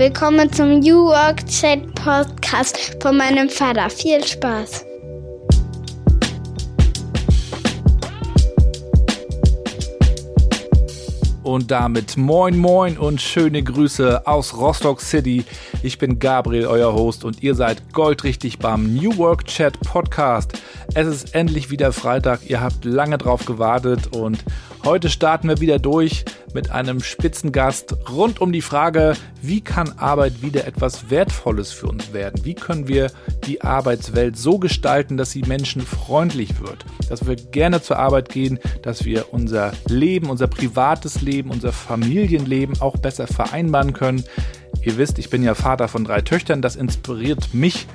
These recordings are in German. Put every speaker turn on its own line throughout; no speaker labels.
Willkommen zum New Work Chat Podcast von meinem Vater. Viel Spaß.
Und damit moin moin und schöne Grüße aus Rostock City. Ich bin Gabriel, euer Host und ihr seid goldrichtig beim New Work Chat Podcast. Es ist endlich wieder Freitag, ihr habt lange drauf gewartet und heute starten wir wieder durch mit einem Spitzengast rund um die Frage, wie kann Arbeit wieder etwas Wertvolles für uns werden? Wie können wir die Arbeitswelt so gestalten, dass sie menschenfreundlich wird? Dass wir gerne zur Arbeit gehen, dass wir unser Leben, unser privates Leben, unser Familienleben auch besser vereinbaren können. Ihr wisst, ich bin ja Vater von drei Töchtern. Das inspiriert mich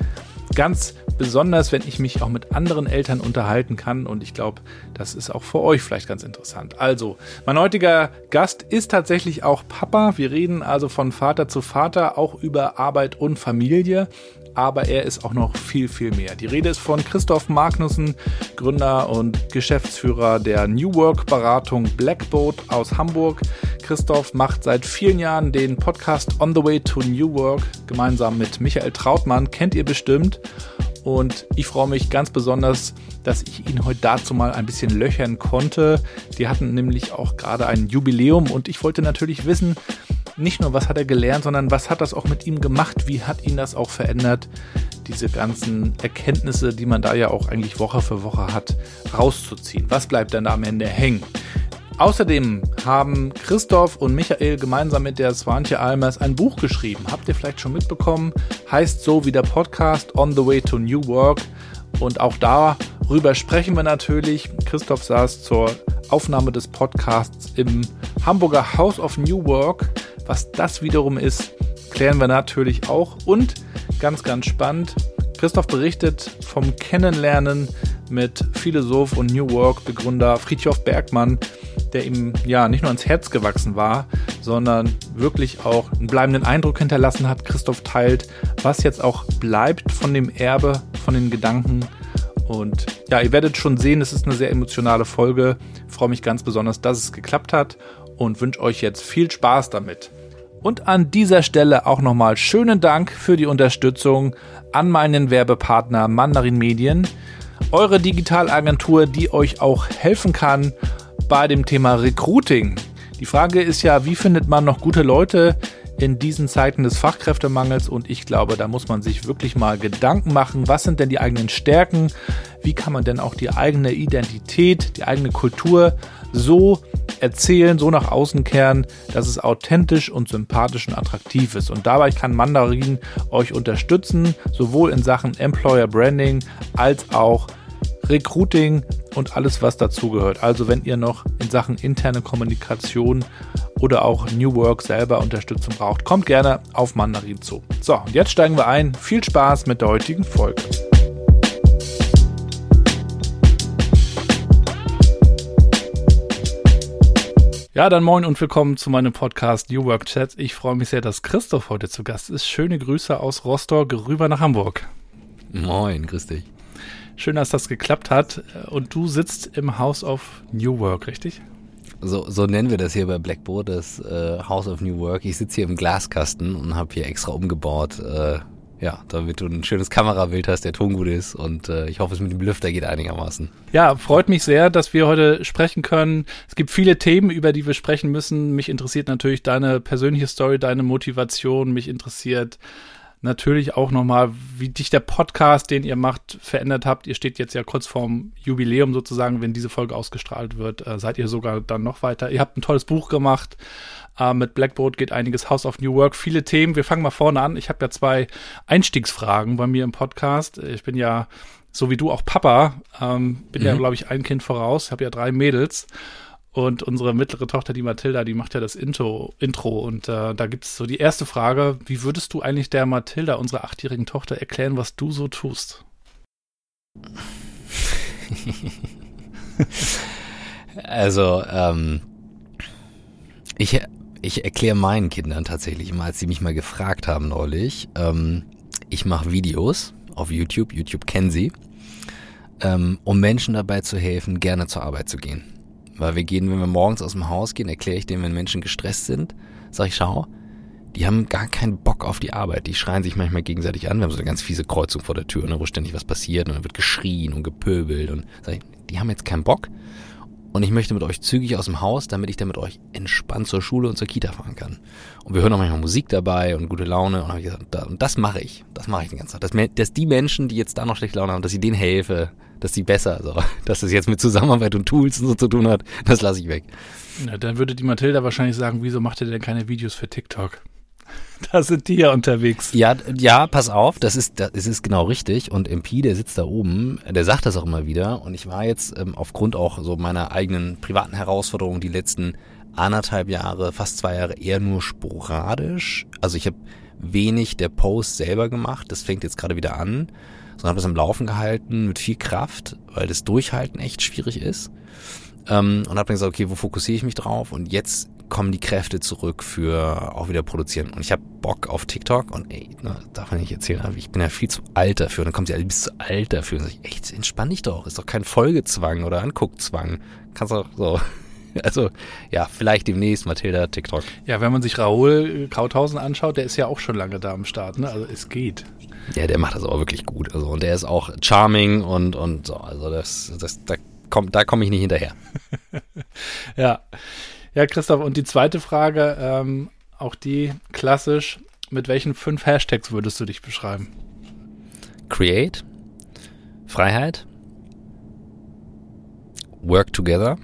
ganz besonders, wenn ich mich auch mit anderen Eltern unterhalten kann. Und ich glaube, das ist auch für euch vielleicht ganz interessant. Also, mein heutiger Gast ist tatsächlich auch Papa. Wir reden also von Vater zu Vater, auch über Arbeit und Familie aber er ist auch noch viel, viel mehr. Die Rede ist von Christoph Magnussen, Gründer und Geschäftsführer der New Work Beratung Blackboat aus Hamburg. Christoph macht seit vielen Jahren den Podcast On the Way to New Work gemeinsam mit Michael Trautmann, kennt ihr bestimmt. Und ich freue mich ganz besonders, dass ich ihn heute dazu mal ein bisschen löchern konnte. Die hatten nämlich auch gerade ein Jubiläum und ich wollte natürlich wissen, nicht nur, was hat er gelernt, sondern was hat das auch mit ihm gemacht? Wie hat ihn das auch verändert? Diese ganzen Erkenntnisse, die man da ja auch eigentlich Woche für Woche hat, rauszuziehen. Was bleibt dann da am Ende hängen? Außerdem haben Christoph und Michael gemeinsam mit der Swantje Almers ein Buch geschrieben. Habt ihr vielleicht schon mitbekommen? Heißt so wie der Podcast On the Way to New Work. Und auch darüber sprechen wir natürlich. Christoph saß zur Aufnahme des Podcasts im Hamburger House of New Work was das wiederum ist, klären wir natürlich auch. Und ganz, ganz spannend, Christoph berichtet vom Kennenlernen mit Philosoph und New Work Begründer Friedhof Bergmann, der ihm ja nicht nur ans Herz gewachsen war, sondern wirklich auch einen bleibenden Eindruck hinterlassen hat. Christoph teilt, was jetzt auch bleibt von dem Erbe, von den Gedanken. Und ja, ihr werdet schon sehen, es ist eine sehr emotionale Folge. Ich freue mich ganz besonders, dass es geklappt hat und wünsche euch jetzt viel Spaß damit. Und an dieser Stelle auch nochmal schönen Dank für die Unterstützung an meinen Werbepartner Mandarin Medien, eure Digitalagentur, die euch auch helfen kann bei dem Thema Recruiting. Die Frage ist ja, wie findet man noch gute Leute in diesen Zeiten des Fachkräftemangels? Und ich glaube, da muss man sich wirklich mal Gedanken machen, was sind denn die eigenen Stärken? Wie kann man denn auch die eigene Identität, die eigene Kultur so erzählen, so nach außen kehren, dass es authentisch und sympathisch und attraktiv ist. Und dabei kann Mandarin euch unterstützen, sowohl in Sachen Employer Branding als auch Recruiting und alles, was dazugehört. Also wenn ihr noch in Sachen interne Kommunikation oder auch New Work selber Unterstützung braucht, kommt gerne auf Mandarin zu. So, und jetzt steigen wir ein. Viel Spaß mit der heutigen Folge. Ja, dann moin und willkommen zu meinem Podcast New Work Chat. Ich freue mich sehr, dass Christoph heute zu Gast ist. Schöne Grüße aus Rostock rüber nach Hamburg.
Moin, grüß dich.
Schön, dass das geklappt hat. Und du sitzt im House of New Work, richtig?
So, so nennen wir das hier bei Blackboard, das äh, House of New Work. Ich sitze hier im Glaskasten und habe hier extra umgebaut. Äh, ja, damit du ein schönes Kamerabild hast, der Ton gut ist und äh, ich hoffe, es mit dem Lüfter geht einigermaßen.
Ja, freut mich sehr, dass wir heute sprechen können. Es gibt viele Themen, über die wir sprechen müssen. Mich interessiert natürlich deine persönliche Story, deine Motivation. Mich interessiert natürlich auch nochmal, wie dich der Podcast, den ihr macht, verändert habt. Ihr steht jetzt ja kurz vorm Jubiläum sozusagen, wenn diese Folge ausgestrahlt wird, äh, seid ihr sogar dann noch weiter. Ihr habt ein tolles Buch gemacht. Äh, mit Blackboard geht einiges House of New Work, viele Themen. Wir fangen mal vorne an. Ich habe ja zwei Einstiegsfragen bei mir im Podcast. Ich bin ja so wie du auch Papa, ähm, bin mhm. ja glaube ich ein Kind voraus, habe ja drei Mädels. Und unsere mittlere Tochter, die Mathilda, die macht ja das Intro, Intro. Und äh, da gibt es so die erste Frage, wie würdest du eigentlich der Mathilda, unserer achtjährigen Tochter, erklären, was du so tust?
also, ähm, ich, ich erkläre meinen Kindern tatsächlich immer, als sie mich mal gefragt haben neulich, ähm, ich mache Videos auf YouTube, YouTube kennen sie, ähm, um Menschen dabei zu helfen, gerne zur Arbeit zu gehen. Weil wir gehen, wenn wir morgens aus dem Haus gehen, erkläre ich denen, wenn Menschen gestresst sind, sage ich, schau, die haben gar keinen Bock auf die Arbeit. Die schreien sich manchmal gegenseitig an. Wir haben so eine ganz fiese Kreuzung vor der Tür, ne, wo ständig was passiert und dann wird geschrien und gepöbelt und sag ich, die haben jetzt keinen Bock. Und ich möchte mit euch zügig aus dem Haus, damit ich dann mit euch entspannt zur Schule und zur Kita fahren kann. Und wir hören auch manchmal Musik dabei und gute Laune. Und, gesagt, und das mache ich. Das mache ich den ganzen Tag. Dass, dass die Menschen, die jetzt da noch schlechte Laune haben, dass ich denen helfe, dass sie besser, so, dass es jetzt mit Zusammenarbeit und Tools und so zu tun hat, das lasse ich weg.
Ja, dann würde die Mathilda wahrscheinlich sagen, wieso macht ihr denn keine Videos für TikTok? Da sind die ja unterwegs.
Ja, ja, pass auf, das ist, das ist genau richtig. Und MP, der sitzt da oben, der sagt das auch immer wieder. Und ich war jetzt ähm, aufgrund auch so meiner eigenen privaten Herausforderungen die letzten anderthalb Jahre, fast zwei Jahre eher nur sporadisch. Also ich habe wenig der Post selber gemacht. Das fängt jetzt gerade wieder an. Sondern habe das am Laufen gehalten mit viel Kraft, weil das Durchhalten echt schwierig ist. Ähm, und habe dann gesagt, okay, wo fokussiere ich mich drauf? Und jetzt kommen die Kräfte zurück für auch wieder produzieren. Und ich habe Bock auf TikTok und ey, ne, darf man nicht erzählen, aber ich bin ja viel zu alt dafür. Und dann kommt sie, du bist zu alt dafür. Und sag ich, echt, entspann dich doch. Ist doch kein Folgezwang oder Anguckzwang. Kannst doch so. Also, ja, vielleicht demnächst Mathilda TikTok.
Ja, wenn man sich Raoul Krauthausen anschaut, der ist ja auch schon lange da am Start, ne? Also es geht.
Ja, der macht das auch wirklich gut. Also, und der ist auch charming und, und so. Also das, das, da kommt, da komme ich nicht hinterher.
ja. Ja, Christoph, und die zweite Frage, ähm, auch die klassisch, mit welchen fünf Hashtags würdest du dich beschreiben?
Create, Freiheit, Work Together,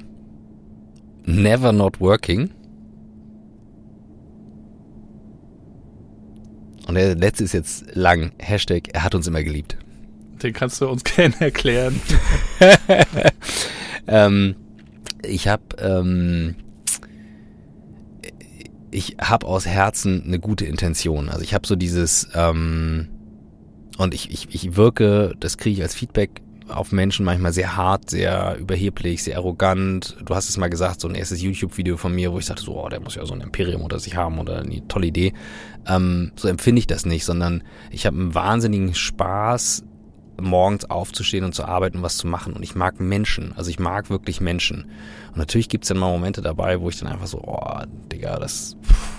Never Not Working. Und der letzte ist jetzt lang. Hashtag, er hat uns immer geliebt.
Den kannst du uns gerne erklären.
ähm, ich habe ähm, ich habe aus Herzen eine gute Intention. Also ich habe so dieses ähm, und ich, ich, ich wirke, das kriege ich als Feedback auf Menschen manchmal sehr hart, sehr überheblich, sehr arrogant. Du hast es mal gesagt, so ein erstes YouTube-Video von mir, wo ich sagte, so, oh, der muss ja so ein Imperium unter sich haben oder eine tolle Idee. Ähm, so empfinde ich das nicht, sondern ich habe einen wahnsinnigen Spaß, morgens aufzustehen und zu arbeiten und was zu machen. Und ich mag Menschen. Also ich mag wirklich Menschen. Und natürlich gibt's dann mal Momente dabei, wo ich dann einfach so, oh, Digga, das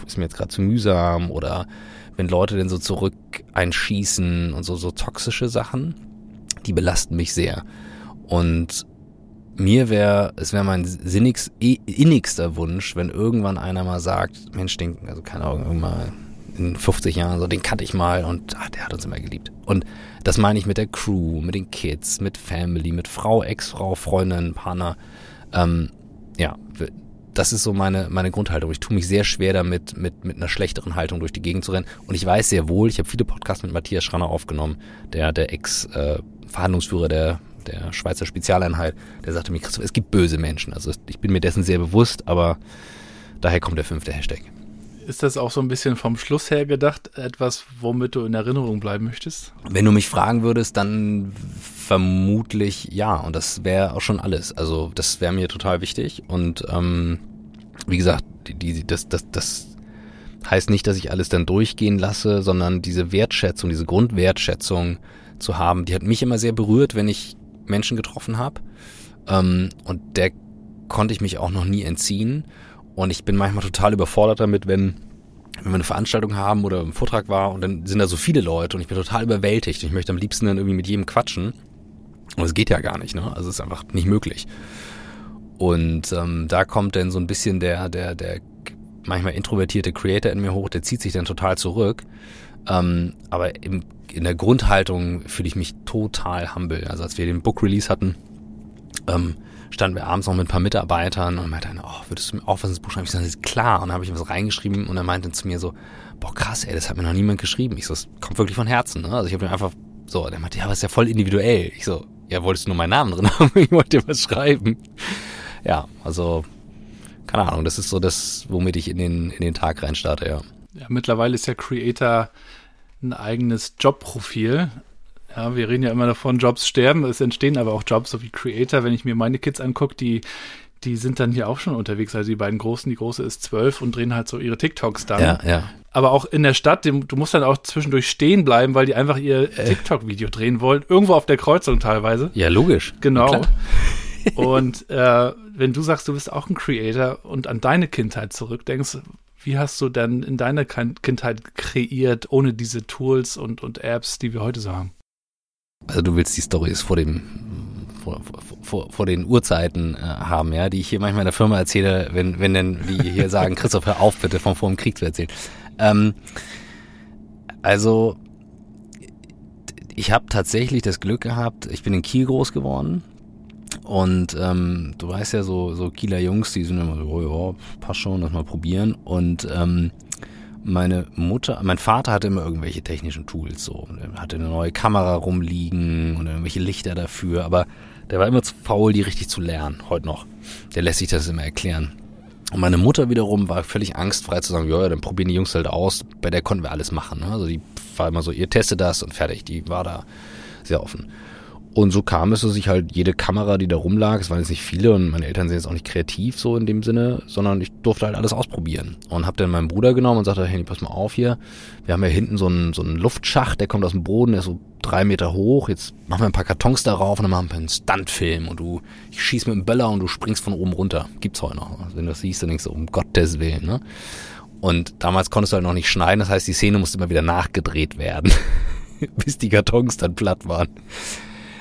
ist mir jetzt gerade zu mühsam. Oder wenn Leute dann so zurück einschießen und so, so toxische Sachen, die belasten mich sehr. Und mir wäre, es wäre mein sinnigst, innigster Wunsch, wenn irgendwann einer mal sagt, Mensch, den, also keine Ahnung, irgendwann in 50 Jahren, so den kannte ich mal und ach, der hat uns immer geliebt. Und das meine ich mit der Crew, mit den Kids, mit Family, mit Frau, Ex-Frau, Freundin, Partner. Ähm, ja, das ist so meine, meine Grundhaltung. Ich tue mich sehr schwer damit, mit, mit einer schlechteren Haltung durch die Gegend zu rennen. Und ich weiß sehr wohl, ich habe viele Podcasts mit Matthias Schranner aufgenommen, der, der Ex-Verhandlungsführer äh, der, der Schweizer Spezialeinheit, der sagte mir, Christoph, es gibt böse Menschen. Also ich bin mir dessen sehr bewusst, aber daher kommt der fünfte Hashtag.
Ist das auch so ein bisschen vom Schluss her gedacht, etwas, womit du in Erinnerung bleiben möchtest?
Wenn du mich fragen würdest, dann vermutlich ja. Und das wäre auch schon alles. Also das wäre mir total wichtig. Und ähm, wie gesagt, die, die, das, das, das heißt nicht, dass ich alles dann durchgehen lasse, sondern diese Wertschätzung, diese Grundwertschätzung zu haben, die hat mich immer sehr berührt, wenn ich Menschen getroffen habe. Ähm, und der konnte ich mich auch noch nie entziehen. Und ich bin manchmal total überfordert damit, wenn, wenn wir eine Veranstaltung haben oder ein Vortrag war und dann sind da so viele Leute und ich bin total überwältigt. Und ich möchte am liebsten dann irgendwie mit jedem quatschen. Und es geht ja gar nicht, ne? Also es ist einfach nicht möglich. Und ähm, da kommt dann so ein bisschen der, der, der manchmal introvertierte Creator in mir hoch, der zieht sich dann total zurück. Ähm, aber im, in der Grundhaltung fühle ich mich total humble. Also als wir den Book Release hatten, ähm, standen wir abends noch mit ein paar Mitarbeitern und meinte, oh, würdest du mir auch was ins Buch schreiben? Ich sage, klar. Und dann habe ich was reingeschrieben und er meinte zu mir so, boah, krass, ey, das hat mir noch niemand geschrieben. Ich so, das kommt wirklich von Herzen. Ne? Also ich habe mir einfach so, der meinte, ja, aber ist ja voll individuell. Ich so, ja, wolltest du nur meinen Namen drin haben? ich wollte dir was schreiben. Ja, also, keine Ahnung, das ist so das, womit ich in den, in den Tag reinstarte, ja.
Ja, mittlerweile ist der Creator ein eigenes Jobprofil. Ja, wir reden ja immer davon, Jobs sterben, es entstehen aber auch Jobs, so wie Creator. Wenn ich mir meine Kids angucke, die, die sind dann hier auch schon unterwegs. Also die beiden Großen, die Große ist zwölf und drehen halt so ihre TikToks dann.
Ja, ja.
Aber auch in der Stadt, du musst dann auch zwischendurch stehen bleiben, weil die einfach ihr äh. TikTok-Video drehen wollen. Irgendwo auf der Kreuzung teilweise.
Ja, logisch.
Genau. und äh, wenn du sagst, du bist auch ein Creator und an deine Kindheit zurückdenkst, Wie hast du denn in deiner Kindheit kreiert, ohne diese Tools und, und Apps, die wir heute so haben?
Also du willst die Stories vor dem vor, vor, vor den Urzeiten äh, haben, ja, die ich hier manchmal in der Firma erzähle, wenn, wenn denn, wie hier sagen, Christoph, hör auf bitte, von vor dem Krieg zu erzählen. Ähm, also, ich habe tatsächlich das Glück gehabt, ich bin in Kiel groß geworden und ähm, du weißt ja, so, so Kieler Jungs, die sind immer so, oh, ja, passt schon, lass mal probieren und ähm, meine Mutter, mein Vater hatte immer irgendwelche technischen Tools so. Er hatte eine neue Kamera rumliegen und irgendwelche Lichter dafür, aber der war immer zu faul, die richtig zu lernen, heute noch. Der lässt sich das immer erklären. Und meine Mutter wiederum war völlig angstfrei zu sagen, ja, dann probieren die Jungs halt aus. Bei der konnten wir alles machen. Ne? Also die war immer so, ihr testet das und fertig. Die war da sehr offen. Und so kam es, dass ich halt jede Kamera, die da rumlag, es waren jetzt nicht viele und meine Eltern sind jetzt auch nicht kreativ so in dem Sinne, sondern ich durfte halt alles ausprobieren. Und habe dann meinen Bruder genommen und sagte, hey, pass mal auf hier, wir haben ja hinten so einen, so einen Luftschacht, der kommt aus dem Boden, der ist so drei Meter hoch, jetzt machen wir ein paar Kartons darauf und dann machen wir einen Stuntfilm und du, ich schieß mit dem Böller und du springst von oben runter. Gibt's heute noch. Also wenn du das siehst, dann denkst du, um Gottes Willen, ne? Und damals konntest du halt noch nicht schneiden, das heißt, die Szene musste immer wieder nachgedreht werden, bis die Kartons dann platt waren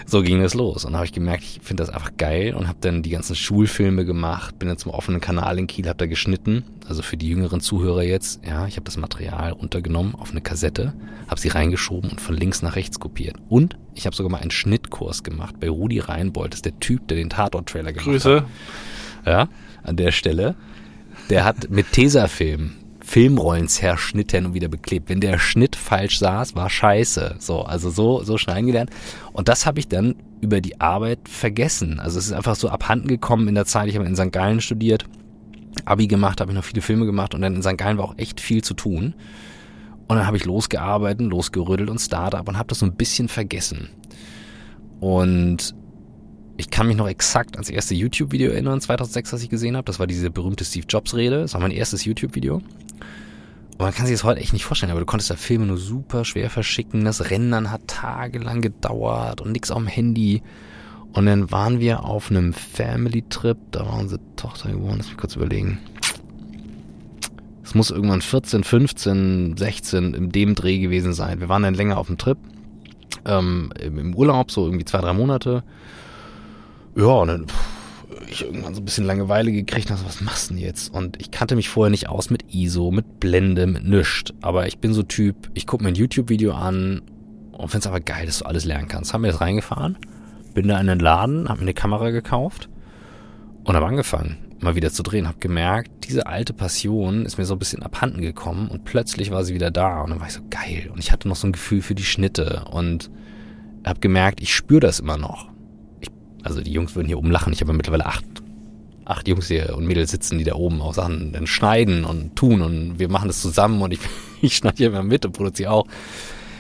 so ging es los. Und habe ich gemerkt, ich finde das einfach geil und habe dann die ganzen Schulfilme gemacht, bin dann zum offenen Kanal in Kiel, habe da geschnitten. Also für die jüngeren Zuhörer jetzt, ja, ich habe das Material runtergenommen auf eine Kassette, habe sie reingeschoben und von links nach rechts kopiert. Und ich habe sogar mal einen Schnittkurs gemacht bei Rudi Reinbold, das ist der Typ, der den Tatort-Trailer gemacht
Grüße.
hat. Grüße. Ja, an der Stelle. Der hat mit Tesafilm Filmrollen zerschnitten und wieder beklebt. Wenn der Schnitt falsch saß, war scheiße. So, also so, so schneiden gelernt. Und das habe ich dann über die Arbeit vergessen. Also es ist einfach so abhanden gekommen in der Zeit. Ich habe in St. Gallen studiert, Abi gemacht, habe ich noch viele Filme gemacht und dann in St. Gallen war auch echt viel zu tun. Und dann habe ich losgearbeitet, losgerüttelt und Startup und habe das so ein bisschen vergessen. Und ich kann mich noch exakt ans erste YouTube-Video erinnern, 2006, das ich gesehen habe. Das war diese berühmte Steve Jobs-Rede. Das war mein erstes YouTube-Video. Und man kann sich das heute echt nicht vorstellen, aber du konntest da Filme nur super schwer verschicken. Das Rendern hat tagelang gedauert und nix auf dem Handy. Und dann waren wir auf einem Family-Trip, da war unsere Tochter geboren, lass mich kurz überlegen. Es muss irgendwann 14, 15, 16 im dem Dreh gewesen sein. Wir waren dann länger auf dem Trip, ähm, im Urlaub, so irgendwie zwei, drei Monate. Ja, und dann ich irgendwann so ein bisschen Langeweile gekriegt und so, was machst du denn jetzt? Und ich kannte mich vorher nicht aus mit ISO, mit Blende, mit nischt. Aber ich bin so Typ, ich gucke mir ein YouTube-Video an und finde es aber geil, dass du alles lernen kannst. Haben wir das reingefahren, bin da in den Laden, hab mir eine Kamera gekauft und habe angefangen, mal wieder zu drehen. Hab gemerkt, diese alte Passion ist mir so ein bisschen abhanden gekommen und plötzlich war sie wieder da und dann war ich so geil. Und ich hatte noch so ein Gefühl für die Schnitte und hab gemerkt, ich spüre das immer noch also die Jungs würden hier oben lachen. Ich habe mittlerweile acht, acht Jungs hier und Mädels sitzen, die da oben auch Sachen dann schneiden und tun und wir machen das zusammen und ich, ich schneide hier immer mit und produziere auch.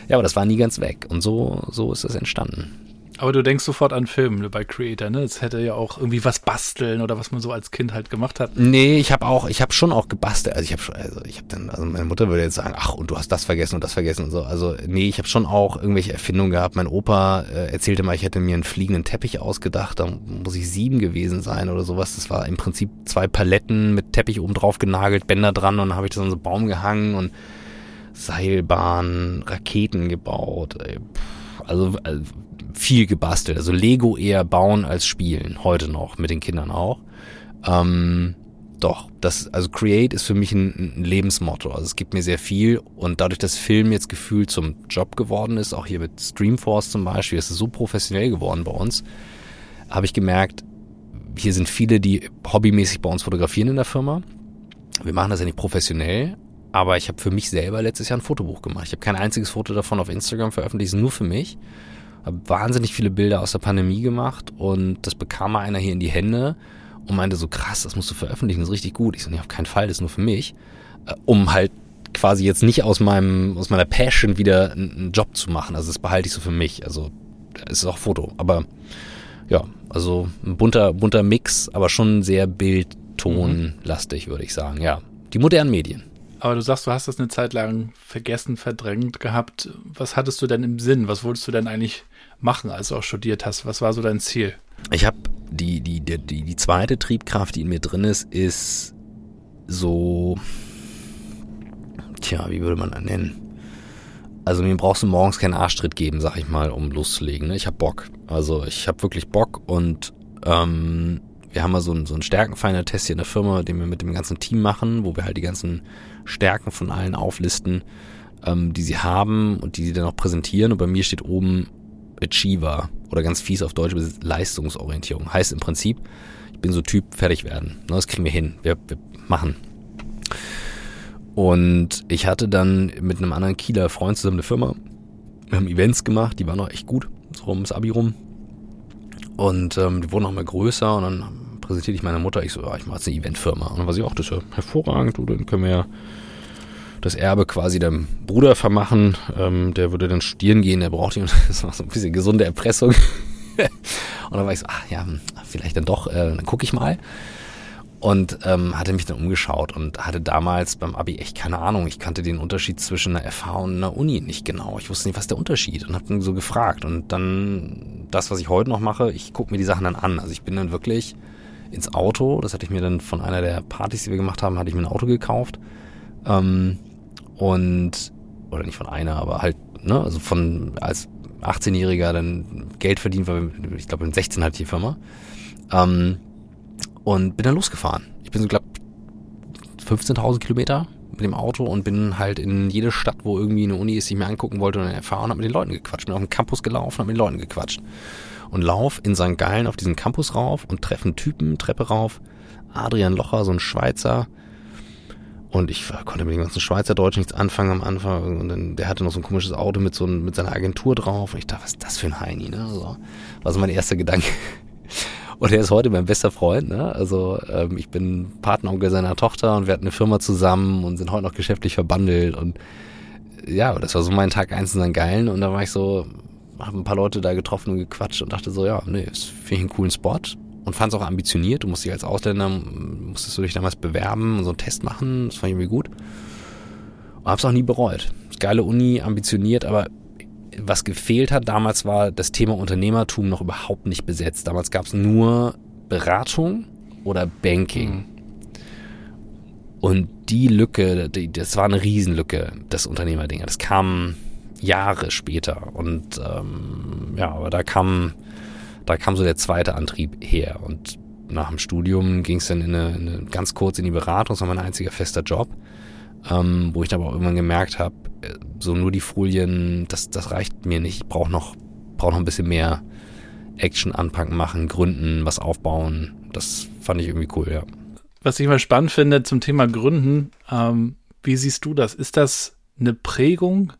Ja, aber das war nie ganz weg und so, so ist es entstanden.
Aber du denkst sofort an Filme bei Creator, ne? Es hätte ja auch irgendwie was basteln oder was man so als Kind halt gemacht hat.
Nee, ich habe auch, ich habe schon auch gebastelt. Also ich habe schon, also ich habe dann, also meine Mutter würde jetzt sagen, ach und du hast das vergessen und das vergessen und so. Also nee, ich habe schon auch irgendwelche Erfindungen gehabt. Mein Opa äh, erzählte mal, ich hätte mir einen fliegenden Teppich ausgedacht. Da muss ich sieben gewesen sein oder sowas. Das war im Prinzip zwei Paletten mit Teppich oben drauf genagelt, Bänder dran und dann habe ich das an so einen Baum gehangen und Seilbahn, Raketen gebaut. Ey, also, also viel gebastelt. Also Lego eher bauen als spielen. Heute noch, mit den Kindern auch. Ähm, doch, das, also Create ist für mich ein, ein, Lebensmotto. Also es gibt mir sehr viel und dadurch, dass Film jetzt gefühlt zum Job geworden ist, auch hier mit Streamforce zum Beispiel, ist es so professionell geworden bei uns, habe ich gemerkt, hier sind viele, die hobbymäßig bei uns fotografieren in der Firma. Wir machen das ja nicht professionell, aber ich habe für mich selber letztes Jahr ein Fotobuch gemacht. Ich habe kein einziges Foto davon auf Instagram veröffentlicht, nur für mich habe wahnsinnig viele Bilder aus der Pandemie gemacht und das bekam mal einer hier in die Hände und meinte so, krass, das musst du veröffentlichen, das ist richtig gut. Ich so, nee, auf keinen Fall, das ist nur für mich. Äh, um halt quasi jetzt nicht aus meinem, aus meiner Passion wieder einen Job zu machen. Also das behalte ich so für mich. Also es ist auch Foto. Aber ja, also ein bunter, bunter Mix, aber schon sehr bildtonlastig, würde ich sagen. Ja, die modernen Medien.
Aber du sagst, du hast das eine Zeit lang vergessen, verdrängt gehabt. Was hattest du denn im Sinn? Was wolltest du denn eigentlich machen, als du auch studiert hast? Was war so dein Ziel?
Ich habe die, die, die, die, die zweite Triebkraft, die in mir drin ist, ist so tja, wie würde man das nennen? Also mir brauchst du morgens keinen Arschtritt geben, sag ich mal, um loszulegen. Ne? Ich hab Bock. Also ich hab wirklich Bock und ähm, wir haben mal so ein, so ein Stärkenfinder-Test hier in der Firma, den wir mit dem ganzen Team machen, wo wir halt die ganzen Stärken von allen auflisten, ähm, die sie haben und die sie dann auch präsentieren. Und bei mir steht oben Achiever oder ganz fies auf Deutsch Leistungsorientierung. Heißt im Prinzip, ich bin so Typ fertig werden. Ne, das kriegen wir hin. Wir, wir machen. Und ich hatte dann mit einem anderen Kieler Freund zusammen eine Firma. Wir haben Events gemacht, die waren auch echt gut, so ums Abi rum. Und ähm, die wurden auch mal größer und dann präsentierte ich meiner Mutter, ich so, ja, ich mache jetzt eine Eventfirma. Und dann war sie auch, das ist ja hervorragend, du, dann können wir ja das Erbe quasi dem Bruder vermachen. Ähm, der würde dann studieren gehen, der braucht ihn. Das war so ein bisschen gesunde Erpressung. und dann war ich so, ach ja, vielleicht dann doch, äh, dann gucke ich mal. Und ähm, hatte mich dann umgeschaut und hatte damals beim Abi echt keine Ahnung. Ich kannte den Unterschied zwischen einer FH und einer Uni nicht genau. Ich wusste nicht, was der Unterschied und habe dann so gefragt. Und dann das, was ich heute noch mache, ich gucke mir die Sachen dann an. Also ich bin dann wirklich ins Auto, das hatte ich mir dann von einer der Partys, die wir gemacht haben, hatte ich mir ein Auto gekauft. Ähm, und, oder nicht von einer, aber halt, ne, also von als 18-Jähriger dann Geld verdient, weil ich glaube in 16 hatte ich die Firma. Ähm, und bin dann losgefahren. Ich bin so, glaube 15.000 Kilometer mit dem Auto und bin halt in jede Stadt, wo irgendwie eine Uni ist, die ich mir angucken wollte und erfahren, habe mit den Leuten gequatscht. Bin auf den Campus gelaufen, habe mit den Leuten gequatscht. Und lauf in St. Gallen auf diesen Campus rauf und treffe einen Typen, Treppe rauf. Adrian Locher, so ein Schweizer, und ich konnte mit dem ganzen Schweizerdeutsch nichts anfangen am Anfang. Und dann, der hatte noch so ein komisches Auto mit so ein, mit seiner Agentur drauf. Und ich dachte, was ist das für ein Heini, ne? So, war so mein erster Gedanke. Und er ist heute mein bester Freund, ne? Also ähm, ich bin Partneronkel seiner Tochter und wir hatten eine Firma zusammen und sind heute noch geschäftlich verbandelt. Und ja, das war so mein Tag eins in St. Geilen. Und da war ich so, habe ein paar Leute da getroffen und gequatscht und dachte so, ja, nee, ist finde ich einen coolen Spot und fand es auch ambitioniert. Du musst dich als Ausländer, musstest du dich damals bewerben und so einen Test machen. Das fand ich irgendwie gut. Und hab's auch nie bereut. Geile Uni, ambitioniert, aber was gefehlt hat damals war das Thema Unternehmertum noch überhaupt nicht besetzt. Damals gab's nur Beratung oder Banking. Mhm. Und die Lücke, das war eine Riesenlücke, das Unternehmerding. Das kam Jahre später. Und ähm, ja, aber da kam da kam so der zweite Antrieb her. Und nach dem Studium ging es dann in eine, in eine, ganz kurz in die Beratung, das war mein einziger fester Job, ähm, wo ich aber auch irgendwann gemerkt habe, äh, so nur die Folien, das, das reicht mir nicht. Ich brauche noch, brauch noch ein bisschen mehr Action anpacken, machen, gründen, was aufbauen. Das fand ich irgendwie cool, ja.
Was ich mal spannend finde zum Thema Gründen, ähm, wie siehst du das? Ist das eine Prägung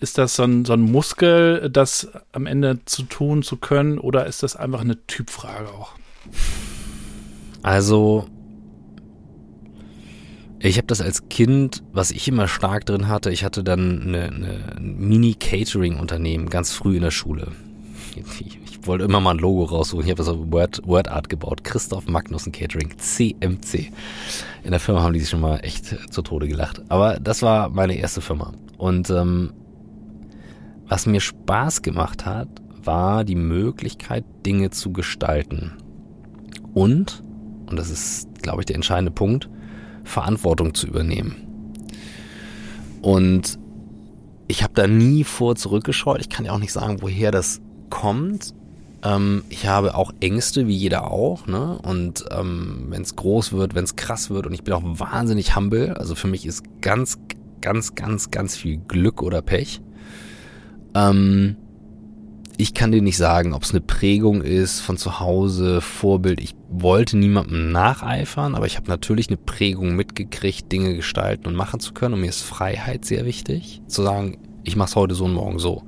ist das so ein, so ein Muskel, das am Ende zu tun zu können, oder ist das einfach eine Typfrage auch?
Also, ich habe das als Kind, was ich immer stark drin hatte, ich hatte dann eine, eine Mini-Catering-Unternehmen ganz früh in der Schule. Ich, ich, wollte immer mal ein Logo raussuchen. Ich habe das auf Word, Word Art gebaut. Christoph Magnussen Catering, CMC. In der Firma haben die sich schon mal echt zu Tode gelacht. Aber das war meine erste Firma. Und ähm, was mir Spaß gemacht hat, war die Möglichkeit, Dinge zu gestalten. Und, und das ist, glaube ich, der entscheidende Punkt, Verantwortung zu übernehmen. Und ich habe da nie vor zurückgeschaut. Ich kann ja auch nicht sagen, woher das kommt. Ähm, ich habe auch Ängste, wie jeder auch. Ne? Und ähm, wenn es groß wird, wenn es krass wird, und ich bin auch wahnsinnig humble. Also für mich ist ganz, ganz, ganz, ganz viel Glück oder Pech. Ähm, ich kann dir nicht sagen, ob es eine Prägung ist von zu Hause, Vorbild. Ich wollte niemandem nacheifern, aber ich habe natürlich eine Prägung mitgekriegt, Dinge gestalten und machen zu können. Und mir ist Freiheit sehr wichtig, zu sagen, ich mache es heute so und morgen so.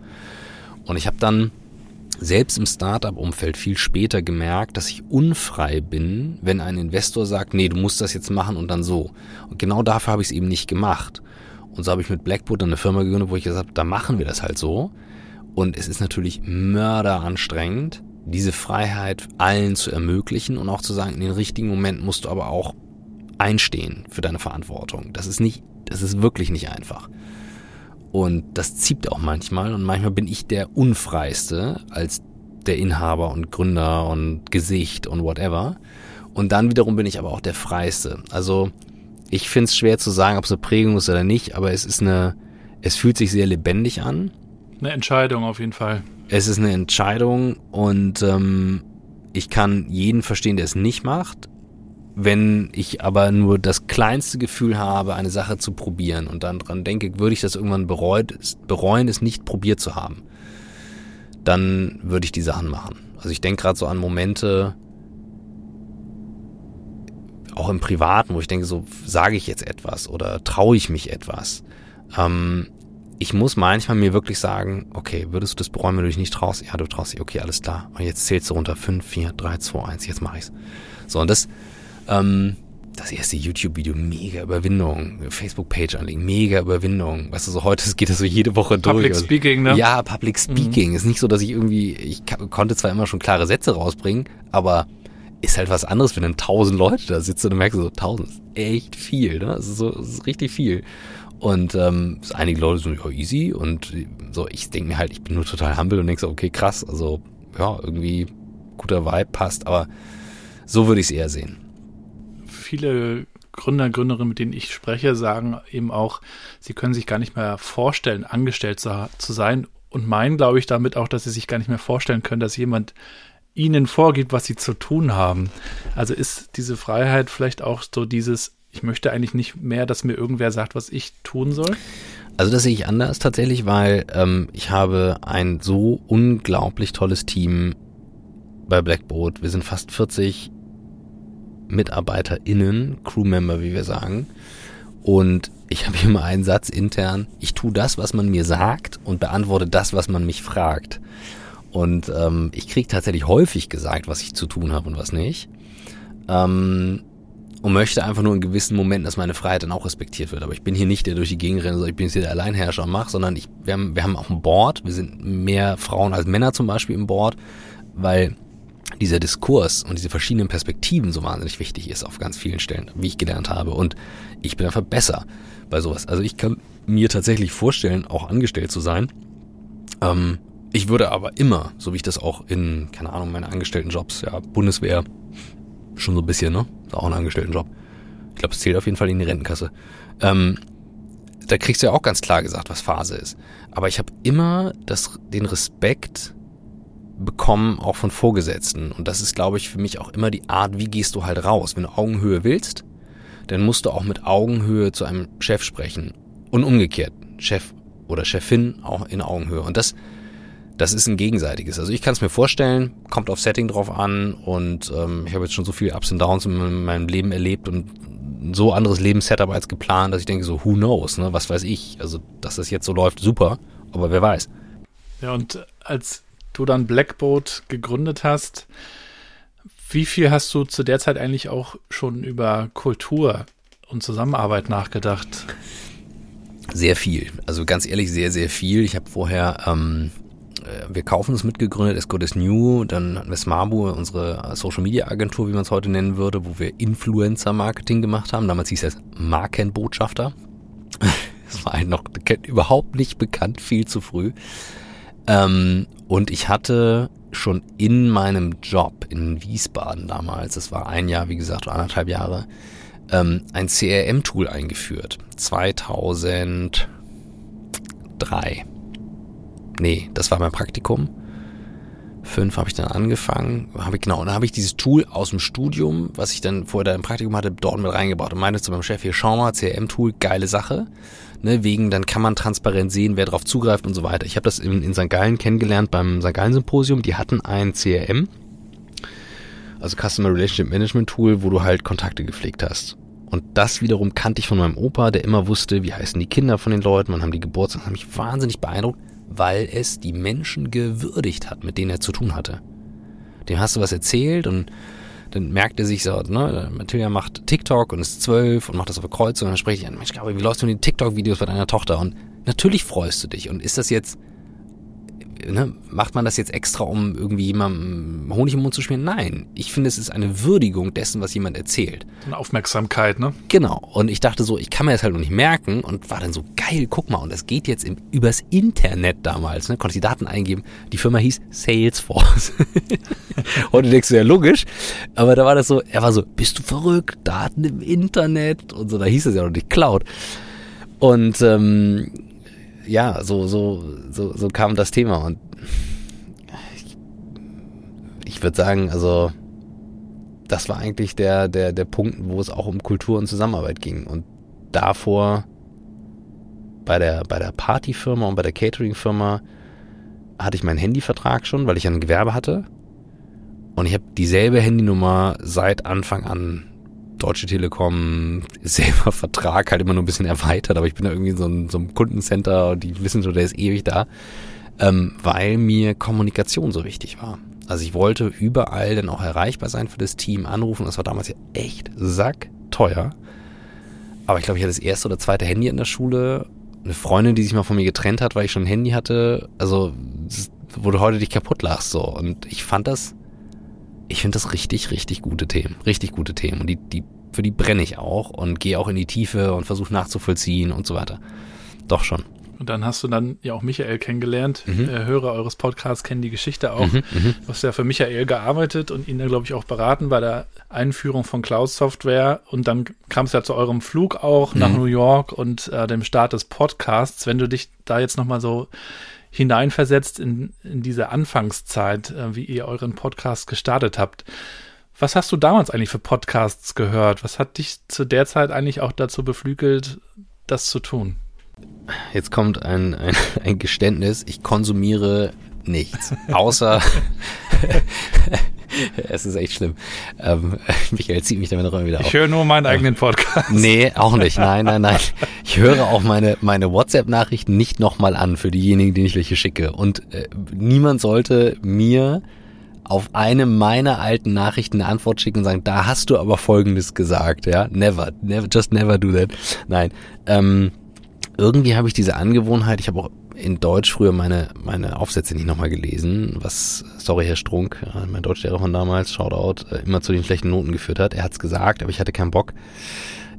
Und ich habe dann selbst im Startup-Umfeld viel später gemerkt, dass ich unfrei bin, wenn ein Investor sagt, nee, du musst das jetzt machen und dann so. Und genau dafür habe ich es eben nicht gemacht. Und so habe ich mit Blackboard eine Firma gegründet, wo ich gesagt habe, da machen wir das halt so. Und es ist natürlich mörderanstrengend, diese Freiheit allen zu ermöglichen und auch zu sagen, in den richtigen Momenten musst du aber auch einstehen für deine Verantwortung. Das ist nicht, das ist wirklich nicht einfach. Und das zieht auch manchmal und manchmal bin ich der unfreiste als der Inhaber und Gründer und Gesicht und whatever. Und dann wiederum bin ich aber auch der freiste. Also ich finde es schwer zu sagen, ob es eine Prägung ist oder nicht, aber es ist eine, es fühlt sich sehr lebendig an.
Eine Entscheidung auf jeden Fall.
Es ist eine Entscheidung und ähm, ich kann jeden verstehen, der es nicht macht. Wenn ich aber nur das kleinste Gefühl habe, eine Sache zu probieren und dann dran denke, würde ich das irgendwann bereut, bereuen, es nicht probiert zu haben, dann würde ich die Sachen machen. Also ich denke gerade so an Momente, auch im Privaten, wo ich denke, so sage ich jetzt etwas oder traue ich mich etwas. Ähm, ich muss manchmal mir wirklich sagen, okay, würdest du das bereuen, wenn du dich nicht traust? Ja, du traust dich, okay, alles klar. Und jetzt zählst du runter. 5, 4, 3, 2, 1, jetzt mach ich's. So, und das, ähm, das erste YouTube-Video, mega Überwindung. Facebook-Page anlegen, mega Überwindung. Weißt du, so heute geht das so jede Woche durch.
Public Speaking, ne?
Ja, Public Speaking. Mhm. Ist nicht so, dass ich irgendwie, ich konnte zwar immer schon klare Sätze rausbringen, aber ist halt was anderes, wenn dann tausend Leute da sitzen und du merkst so, tausend ist echt viel, ne? Das ist so, das ist richtig viel. Und ähm, einige Leute so, ja, easy. Und so, ich denke mir halt, ich bin nur total humble und denke so, okay, krass, also ja, irgendwie guter Vibe passt, aber so würde ich es eher sehen.
Viele Gründer, Gründerinnen, mit denen ich spreche, sagen eben auch, sie können sich gar nicht mehr vorstellen, angestellt zu, zu sein und meinen, glaube ich, damit auch, dass sie sich gar nicht mehr vorstellen können, dass jemand ihnen vorgibt, was sie zu tun haben. Also ist diese Freiheit vielleicht auch so dieses, ich möchte eigentlich nicht mehr, dass mir irgendwer sagt, was ich tun soll?
Also das sehe ich anders tatsächlich, weil ähm, ich habe ein so unglaublich tolles Team bei Blackboard. Wir sind fast 40 MitarbeiterInnen, Crewmember, wie wir sagen. Und ich habe hier mal einen Satz intern. Ich tue das, was man mir sagt und beantworte das, was man mich fragt. Und ähm, ich kriege tatsächlich häufig gesagt, was ich zu tun habe und was nicht. Ähm, und möchte einfach nur in gewissen Momenten, dass meine Freiheit dann auch respektiert wird. Aber ich bin hier nicht der durch die Gegend rennt, ich bin jetzt hier der Alleinherrscher und mach, sondern ich, wir haben, wir haben auch ein Board. Wir sind mehr Frauen als Männer zum Beispiel im Board, weil dieser Diskurs und diese verschiedenen Perspektiven so wahnsinnig wichtig ist auf ganz vielen Stellen, wie ich gelernt habe. Und ich bin einfach besser bei sowas. Also ich kann mir tatsächlich vorstellen, auch angestellt zu sein. Ähm, ich würde aber immer, so wie ich das auch in, keine Ahnung, meine Angestelltenjobs, ja, Bundeswehr, schon so ein bisschen, ne? Ist auch ein Angestelltenjob. Ich glaube, es zählt auf jeden Fall in die Rentenkasse. Ähm, da kriegst du ja auch ganz klar gesagt, was Phase ist. Aber ich habe immer das, den Respekt bekommen, auch von Vorgesetzten. Und das ist, glaube ich, für mich auch immer die Art, wie gehst du halt raus. Wenn du Augenhöhe willst, dann musst du auch mit Augenhöhe zu einem Chef sprechen. Und umgekehrt, Chef oder Chefin auch in Augenhöhe. Und das das ist ein gegenseitiges. Also ich kann es mir vorstellen, kommt auf Setting drauf an und ähm, ich habe jetzt schon so viele Ups und Downs in meinem Leben erlebt und so anderes Lebenssetup als geplant, dass ich denke so, who knows, ne? was weiß ich. Also, dass das jetzt so läuft, super, aber wer weiß.
Ja, und als du dann Blackboat gegründet hast, wie viel hast du zu der Zeit eigentlich auch schon über Kultur und Zusammenarbeit nachgedacht?
Sehr viel. Also ganz ehrlich, sehr, sehr viel. Ich habe vorher ähm, äh, wir kaufen es mitgegründet, Escort is New, dann hatten wir Smarbu, unsere Social Media Agentur, wie man es heute nennen würde, wo wir Influencer Marketing gemacht haben. Damals hieß es Markenbotschafter. Das war noch überhaupt nicht bekannt, viel zu früh. Ähm, und ich hatte schon in meinem Job in Wiesbaden damals, das war ein Jahr, wie gesagt, anderthalb Jahre, ähm, ein CRM-Tool eingeführt. 2003 nee, das war mein Praktikum. Fünf habe ich dann angefangen, habe ich genau, und dann habe ich dieses Tool aus dem Studium, was ich dann vorher da im Praktikum hatte, dort mit reingebaut und meinte zu meinem Chef hier, schau mal, CRM-Tool, geile Sache. Ne, wegen, dann kann man transparent sehen, wer drauf zugreift und so weiter. Ich habe das in, in St. Gallen kennengelernt beim St. Gallen Symposium. Die hatten ein CRM, also Customer Relationship Management Tool, wo du halt Kontakte gepflegt hast. Und das wiederum kannte ich von meinem Opa, der immer wusste, wie heißen die Kinder von den Leuten, wann haben die Geburtstag, das hat mich wahnsinnig beeindruckt weil es die Menschen gewürdigt hat, mit denen er zu tun hatte. Dem hast du was erzählt und dann merkt er sich so, ne, Matilda macht TikTok und ist zwölf und macht das auf der Kreuzung und dann spreche ich an, Mensch, Gabriel, wie läufst du mit den TikTok-Videos bei deiner Tochter? Und natürlich freust du dich. Und ist das jetzt, ne, macht man das jetzt extra, um irgendwie jemandem Honig im Mund zu schmieren? Nein. Ich finde, es ist eine Würdigung dessen, was jemand erzählt.
Eine Aufmerksamkeit, ne?
Genau. Und ich dachte so, ich kann mir das halt noch nicht merken und war dann so, geil, guck mal. Und das geht jetzt im, übers Internet damals, ne? Konnte die Daten eingeben. Die Firma hieß Salesforce. Heute denkst du ja logisch. Aber da war das so, er war so, bist du verrückt? Daten im Internet? Und so, da hieß es ja noch nicht Cloud. Und ähm, ja, so, so, so, so kam das Thema. Und ich, ich würde sagen, also das war eigentlich der, der, der Punkt, wo es auch um Kultur und Zusammenarbeit ging. Und davor bei der, bei der Partyfirma und bei der Cateringfirma hatte ich meinen Handyvertrag schon, weil ich ein Gewerbe hatte. Und ich habe dieselbe Handynummer seit Anfang an Deutsche Telekom, selber Vertrag, halt immer nur ein bisschen erweitert, aber ich bin da irgendwie so ein, so ein Kundencenter und die wissen schon, der ist ewig da, ähm, weil mir Kommunikation so wichtig war. Also ich wollte überall dann auch erreichbar sein für das Team, anrufen. Das war damals ja echt sackteuer. Aber ich glaube, ich hatte das erste oder zweite Handy in der Schule. Eine Freundin, die sich mal von mir getrennt hat, weil ich schon ein Handy hatte. Also, wo du heute dich kaputt lachst, so. Und ich fand das ich finde das richtig, richtig gute Themen. Richtig gute Themen. Und die, die, für die brenne ich auch und gehe auch in die Tiefe und versuche nachzuvollziehen und so weiter. Doch schon.
Und dann hast du dann ja auch Michael kennengelernt. Mhm. Hörer eures Podcasts kennen die Geschichte auch. Mhm, mhm. du hast ja für Michael gearbeitet und ihn dann, glaube ich, auch beraten bei der Einführung von Cloud-Software. Und dann kam es ja zu eurem Flug auch nach mhm. New York und äh, dem Start des Podcasts. Wenn du dich da jetzt nochmal so hineinversetzt in, in diese Anfangszeit, äh, wie ihr euren Podcast gestartet habt. Was hast du damals eigentlich für Podcasts gehört? Was hat dich zu der Zeit eigentlich auch dazu beflügelt, das zu tun?
Jetzt kommt ein, ein, ein Geständnis. Ich konsumiere nichts, außer es ist echt schlimm. Ähm, Michael zieht mich damit auch immer wieder auf.
Ich höre nur meinen ähm, eigenen Podcast.
Nee, auch nicht. Nein, nein, nein. Ich höre auch meine, meine WhatsApp-Nachrichten nicht nochmal an für diejenigen, die ich welche schicke. Und äh, niemand sollte mir auf eine meiner alten Nachrichten eine Antwort schicken und sagen, da hast du aber Folgendes gesagt, ja. Never, never, just never do that. Nein. Ähm, irgendwie habe ich diese Angewohnheit, ich habe auch in Deutsch früher meine, meine Aufsätze nicht nochmal gelesen, was, sorry Herr Strunk, mein Deutschlehrer von damals, Shoutout, äh, immer zu den schlechten Noten geführt hat. Er hat's gesagt, aber ich hatte keinen Bock.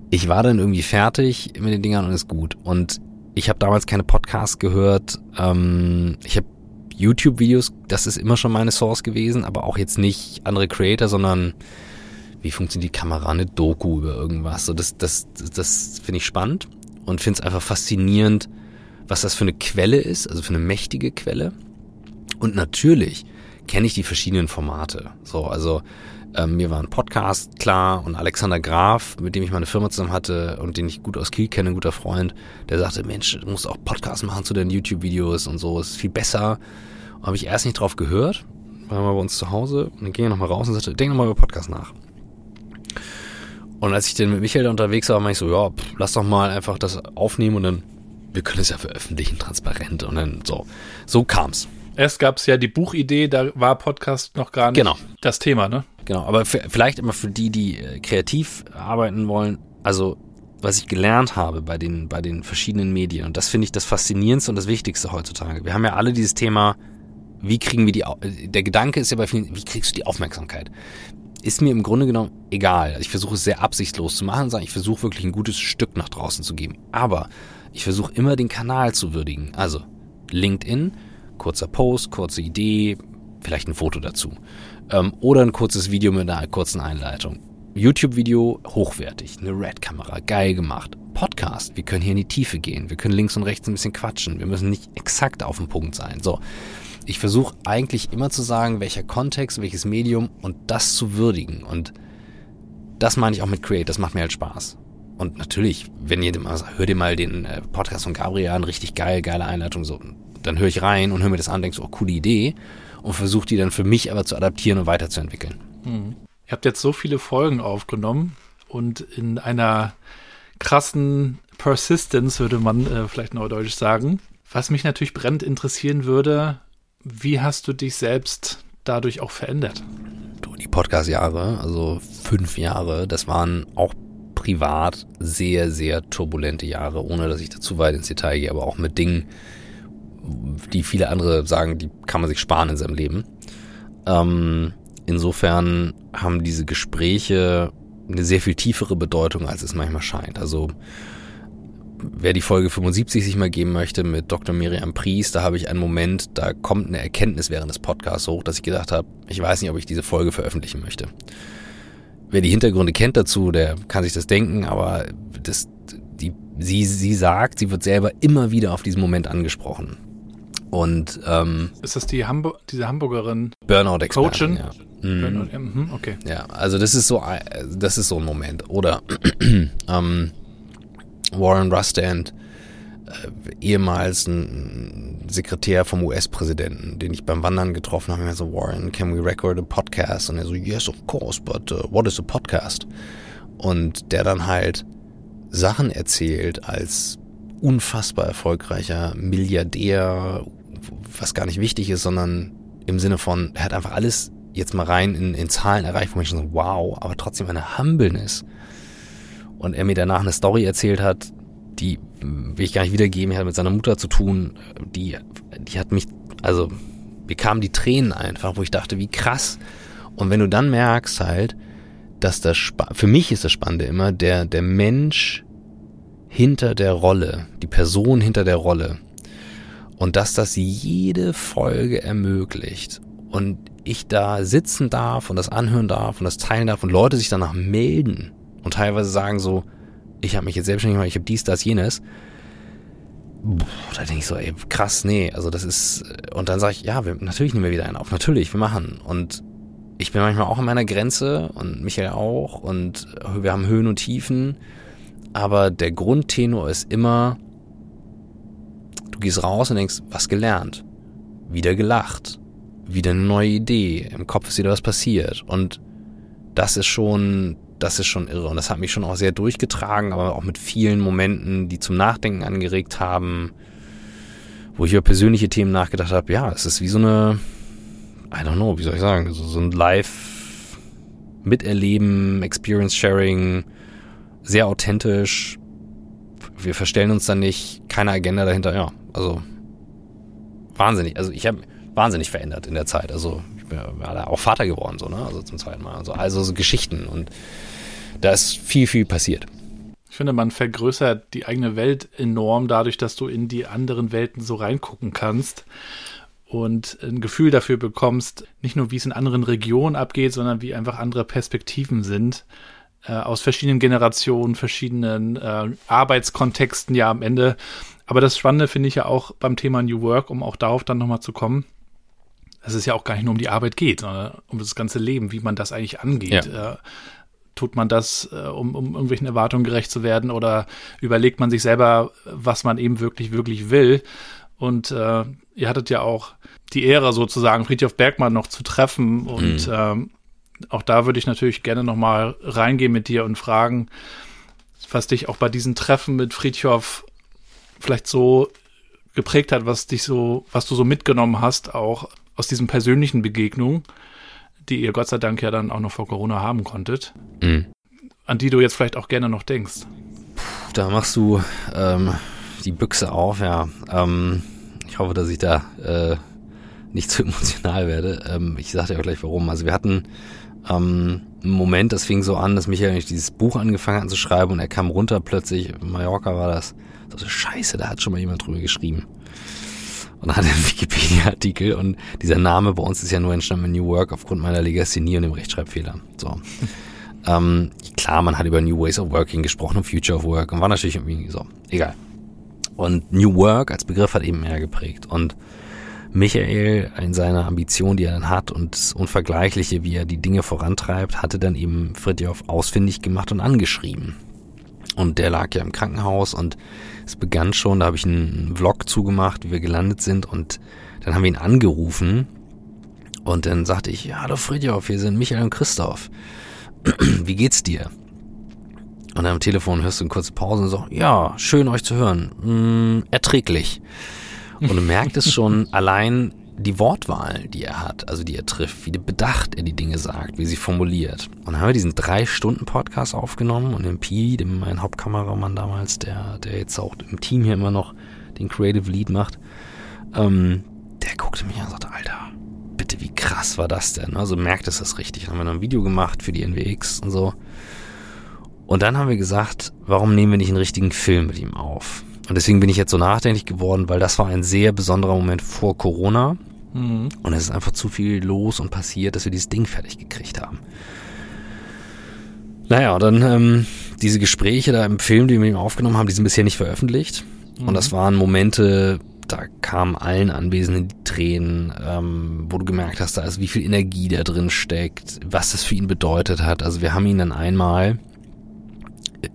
Ich war dann irgendwie fertig mit den Dingern und ist gut. Und ich habe damals keine Podcasts gehört. Ähm, ich habe YouTube-Videos, das ist immer schon meine Source gewesen, aber auch jetzt nicht andere Creator, sondern wie funktioniert die Kamera, eine Doku über irgendwas. So, das, das, das finde ich spannend und finde es einfach faszinierend, was das für eine Quelle ist, also für eine mächtige Quelle. Und natürlich kenne ich die verschiedenen Formate. So, also ähm, mir war ein Podcast klar und Alexander Graf, mit dem ich meine Firma zusammen hatte und den ich gut aus Kiel kenne, ein guter Freund, der sagte, Mensch, du musst auch Podcasts machen zu deinen YouTube-Videos und so, ist viel besser. Habe ich erst nicht drauf gehört, war mal bei uns zu Hause und dann ging er nochmal raus und sagte, denk nochmal über Podcast nach. Und als ich dann mit Michael da unterwegs war, meinte ich so, ja, pff, lass doch mal einfach das aufnehmen und dann wir können es ja veröffentlichen, transparent. Und dann so, so kam's.
Erst gab es ja die Buchidee, da war Podcast noch gar nicht
genau.
das Thema, ne?
Genau, aber vielleicht immer für die, die äh, kreativ arbeiten wollen, also was ich gelernt habe bei den, bei den verschiedenen Medien, und das finde ich das Faszinierendste und das Wichtigste heutzutage. Wir haben ja alle dieses Thema, wie kriegen wir die, der Gedanke ist ja bei vielen, wie kriegst du die Aufmerksamkeit? Ist mir im Grunde genommen egal. Ich versuche es sehr absichtslos zu machen, ich versuche wirklich ein gutes Stück nach draußen zu geben. Aber ich versuche immer den Kanal zu würdigen. Also LinkedIn, kurzer Post, kurze Idee, vielleicht ein Foto dazu. Ähm, oder ein kurzes Video mit einer kurzen Einleitung. YouTube-Video hochwertig, eine Red-Kamera, geil gemacht. Podcast, wir können hier in die Tiefe gehen, wir können links und rechts ein bisschen quatschen, wir müssen nicht exakt auf dem Punkt sein. So, ich versuche eigentlich immer zu sagen, welcher Kontext, welches Medium und das zu würdigen. Und das meine ich auch mit Create, das macht mir halt Spaß. Und natürlich, wenn ihr mal, hör dir mal den äh, Podcast von Gabriel an, richtig geil, geile Einleitung, so, dann höre ich rein und höre mir das an, denk so, oh, coole Idee und versuche die dann für mich aber zu adaptieren und weiterzuentwickeln.
Mhm. Ihr habt jetzt so viele Folgen aufgenommen und in einer krassen Persistence, würde man äh, vielleicht neudeutsch sagen. Was mich natürlich brennend interessieren würde, wie hast du dich selbst dadurch auch verändert?
Du, die Podcast-Jahre, also fünf Jahre, das waren auch privat sehr, sehr turbulente Jahre, ohne dass ich dazu weit ins Detail gehe, aber auch mit Dingen, die viele andere sagen, die kann man sich sparen in seinem Leben. Ähm, insofern haben diese Gespräche eine sehr viel tiefere Bedeutung, als es manchmal scheint. Also wer die Folge 75 sich mal geben möchte mit Dr. Miriam Pries, da habe ich einen Moment, da kommt eine Erkenntnis während des Podcasts hoch, dass ich gedacht habe, ich weiß nicht, ob ich diese Folge veröffentlichen möchte. Wer die Hintergründe kennt dazu, der kann sich das denken, aber das, die, sie, sie sagt, sie wird selber immer wieder auf diesen Moment angesprochen. Und ähm,
ist das die Hamburg, diese Hamburgerin?
Burnout Expertin,
ja. Mhm. Burnout, mhm, okay.
Ja, also das ist so, das ist so ein Moment. Oder ähm, Warren Rustand, ehemals ein Sekretär vom US-Präsidenten, den ich beim Wandern getroffen habe, mir so, Warren, can we record a podcast? Und er so, yes, of course, but uh, what is a podcast? Und der dann halt Sachen erzählt als unfassbar erfolgreicher Milliardär, was gar nicht wichtig ist, sondern im Sinne von, er hat einfach alles jetzt mal rein in, in Zahlen erreicht, wo ich schon so, wow, aber trotzdem eine Humbleness. Und er mir danach eine Story erzählt hat, die will ich gar nicht wiedergeben, er hat mit seiner Mutter zu tun, die, die hat mich, also mir kamen die Tränen einfach, wo ich dachte, wie krass. Und wenn du dann merkst halt, dass das, für mich ist das Spannende immer, der, der Mensch hinter der Rolle, die Person hinter der Rolle. Und dass das jede Folge ermöglicht. Und ich da sitzen darf und das anhören darf und das teilen darf und Leute sich danach melden und teilweise sagen so, ich habe mich jetzt selbstständig gemacht, ich habe dies, das, jenes. Boah, da denke ich so, ey, krass, nee, also das ist, und dann sage ich, ja, wir, natürlich nehmen wir wieder einen auf, natürlich, wir machen. Und ich bin manchmal auch an meiner Grenze und Michael auch und wir haben Höhen und Tiefen, aber der Grundtenor ist immer, du gehst raus und denkst, was gelernt, wieder gelacht, wieder eine neue Idee, im Kopf ist wieder was passiert und das ist schon das ist schon irre. Und das hat mich schon auch sehr durchgetragen, aber auch mit vielen Momenten, die zum Nachdenken angeregt haben, wo ich über persönliche Themen nachgedacht habe. Ja, es ist wie so eine, I don't know, wie soll ich sagen, so, so ein Live Miterleben, Experience Sharing, sehr authentisch. Wir verstellen uns dann nicht, keine Agenda dahinter. Ja, also wahnsinnig. Also ich habe wahnsinnig verändert in der Zeit. Also ich bin ja auch Vater geworden, so, ne? Also zum zweiten Mal. Also, also so Geschichten und da ist viel, viel passiert.
Ich finde, man vergrößert die eigene Welt enorm dadurch, dass du in die anderen Welten so reingucken kannst und ein Gefühl dafür bekommst, nicht nur wie es in anderen Regionen abgeht, sondern wie einfach andere Perspektiven sind äh, aus verschiedenen Generationen, verschiedenen äh, Arbeitskontexten ja am Ende. Aber das Spannende finde ich ja auch beim Thema New Work, um auch darauf dann nochmal zu kommen, dass es ja auch gar nicht nur um die Arbeit geht, sondern um das ganze Leben, wie man das eigentlich angeht. Ja. Äh, tut man das, äh, um, um irgendwelchen Erwartungen gerecht zu werden oder überlegt man sich selber, was man eben wirklich, wirklich will. Und äh, ihr hattet ja auch die Ehre sozusagen, Friedhof Bergmann noch zu treffen. Und mhm. ähm, auch da würde ich natürlich gerne nochmal reingehen mit dir und fragen, was dich auch bei diesen Treffen mit Friedhof vielleicht so geprägt hat, was dich so, was du so mitgenommen hast, auch aus diesen persönlichen Begegnungen die ihr Gott sei Dank ja dann auch noch vor Corona haben konntet, mhm. an die du jetzt vielleicht auch gerne noch denkst.
Puh, da machst du ähm, die Büchse auf, ja. Ähm, ich hoffe, dass ich da äh, nicht zu emotional werde. Ähm, ich sage dir auch gleich warum. Also wir hatten ähm, einen Moment, das fing so an, dass Michael nicht dieses Buch angefangen hat zu schreiben und er kam runter plötzlich, Mallorca war das, so scheiße, da hat schon mal jemand drüber geschrieben und hatte einen Wikipedia-Artikel und dieser Name bei uns ist ja nur entstanden in New Work aufgrund meiner Legasthenie und dem Rechtschreibfehler. So. ähm, klar, man hat über New Ways of Working gesprochen und Future of Work und war natürlich irgendwie so, egal. Und New Work als Begriff hat eben mehr geprägt und Michael in seiner Ambition, die er dann hat und das Unvergleichliche, wie er die Dinge vorantreibt, hatte dann eben Fritjof ausfindig gemacht und angeschrieben. Und der lag ja im Krankenhaus und es begann schon, da habe ich einen Vlog zugemacht, wie wir gelandet sind und dann haben wir ihn angerufen und dann sagte ich, ja, hallo Fridjof, hier sind Michael und Christoph. wie geht's dir? Und am Telefon hörst du eine kurze Pause und so, ja, schön euch zu hören, mm, erträglich. Und du merktest schon allein, die Wortwahl, die er hat, also die er trifft, wie bedacht er die Dinge sagt, wie sie formuliert. Und dann haben wir diesen drei Stunden Podcast aufgenommen und den Pi, dem mein Hauptkameramann damals, der, der jetzt auch im Team hier immer noch den Creative Lead macht, Ähm, der guckte mich an und sagte, Alter, bitte, wie krass war das denn? Also merkt es das richtig. Dann haben wir noch ein Video gemacht für die NWX und so. Und dann haben wir gesagt, warum nehmen wir nicht einen richtigen Film mit ihm auf? Und deswegen bin ich jetzt so nachdenklich geworden, weil das war ein sehr besonderer Moment vor Corona. Mhm. Und es ist einfach zu viel los und passiert, dass wir dieses Ding fertig gekriegt haben. Naja, und dann ähm, diese Gespräche da im Film, die wir mit ihm aufgenommen haben, die sind bisher nicht veröffentlicht. Mhm. Und das waren Momente, da kamen allen Anwesenden die Tränen, ähm, wo du gemerkt hast, da ist wie viel Energie da drin steckt, was das für ihn bedeutet hat. Also wir haben ihn dann einmal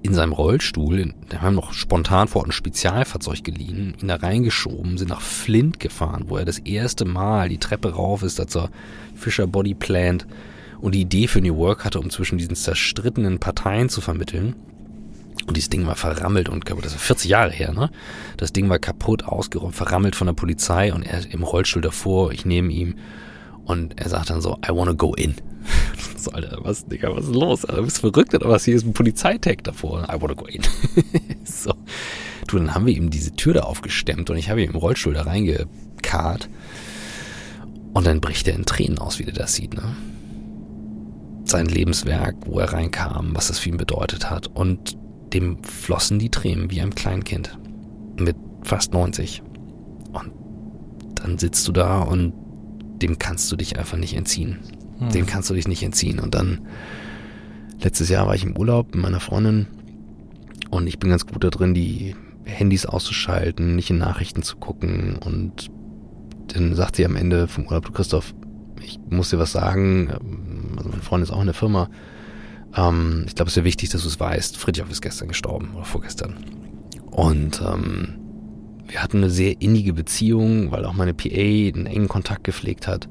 in seinem Rollstuhl, wir haben noch spontan vor Ort ein Spezialfahrzeug geliehen, ihn da reingeschoben, sind nach Flint gefahren, wo er das erste Mal die Treppe rauf ist, da zur Fisher Body Plant und die Idee für New Work hatte, um zwischen diesen zerstrittenen Parteien zu vermitteln. Und dieses Ding war verrammelt und kaputt. Das war 40 Jahre her, ne? Das Ding war kaputt, ausgeräumt, verrammelt von der Polizei und er im Rollstuhl davor, ich nehme ihm und er sagt dann so, I wanna go in. so, Alter, was, Digga, was ist los? Bist du verrückt oder was? Hier ist ein Polizeitag davor. I wanna go in. so. Du, dann haben wir ihm diese Tür da aufgestemmt und ich habe ihm im Rollstuhl da reingekarrt. Und dann bricht er in Tränen aus, wie der das sieht, ne? Sein Lebenswerk, wo er reinkam, was das für ihn bedeutet hat. Und dem flossen die Tränen wie einem Kleinkind. Mit fast 90. Und dann sitzt du da und dem kannst du dich einfach nicht entziehen. Hm. Dem kannst du dich nicht entziehen. Und dann, letztes Jahr war ich im Urlaub mit meiner Freundin und ich bin ganz gut da drin, die Handys auszuschalten, nicht in Nachrichten zu gucken und dann sagt sie am Ende vom Urlaub, du Christoph, ich muss dir was sagen, also mein Freund ist auch in der Firma, ähm, ich glaube, es ist ja wichtig, dass du es weißt. Friedrich ist gestern gestorben oder vorgestern. Und ähm, wir hatten eine sehr innige Beziehung, weil auch meine PA einen engen Kontakt gepflegt hat.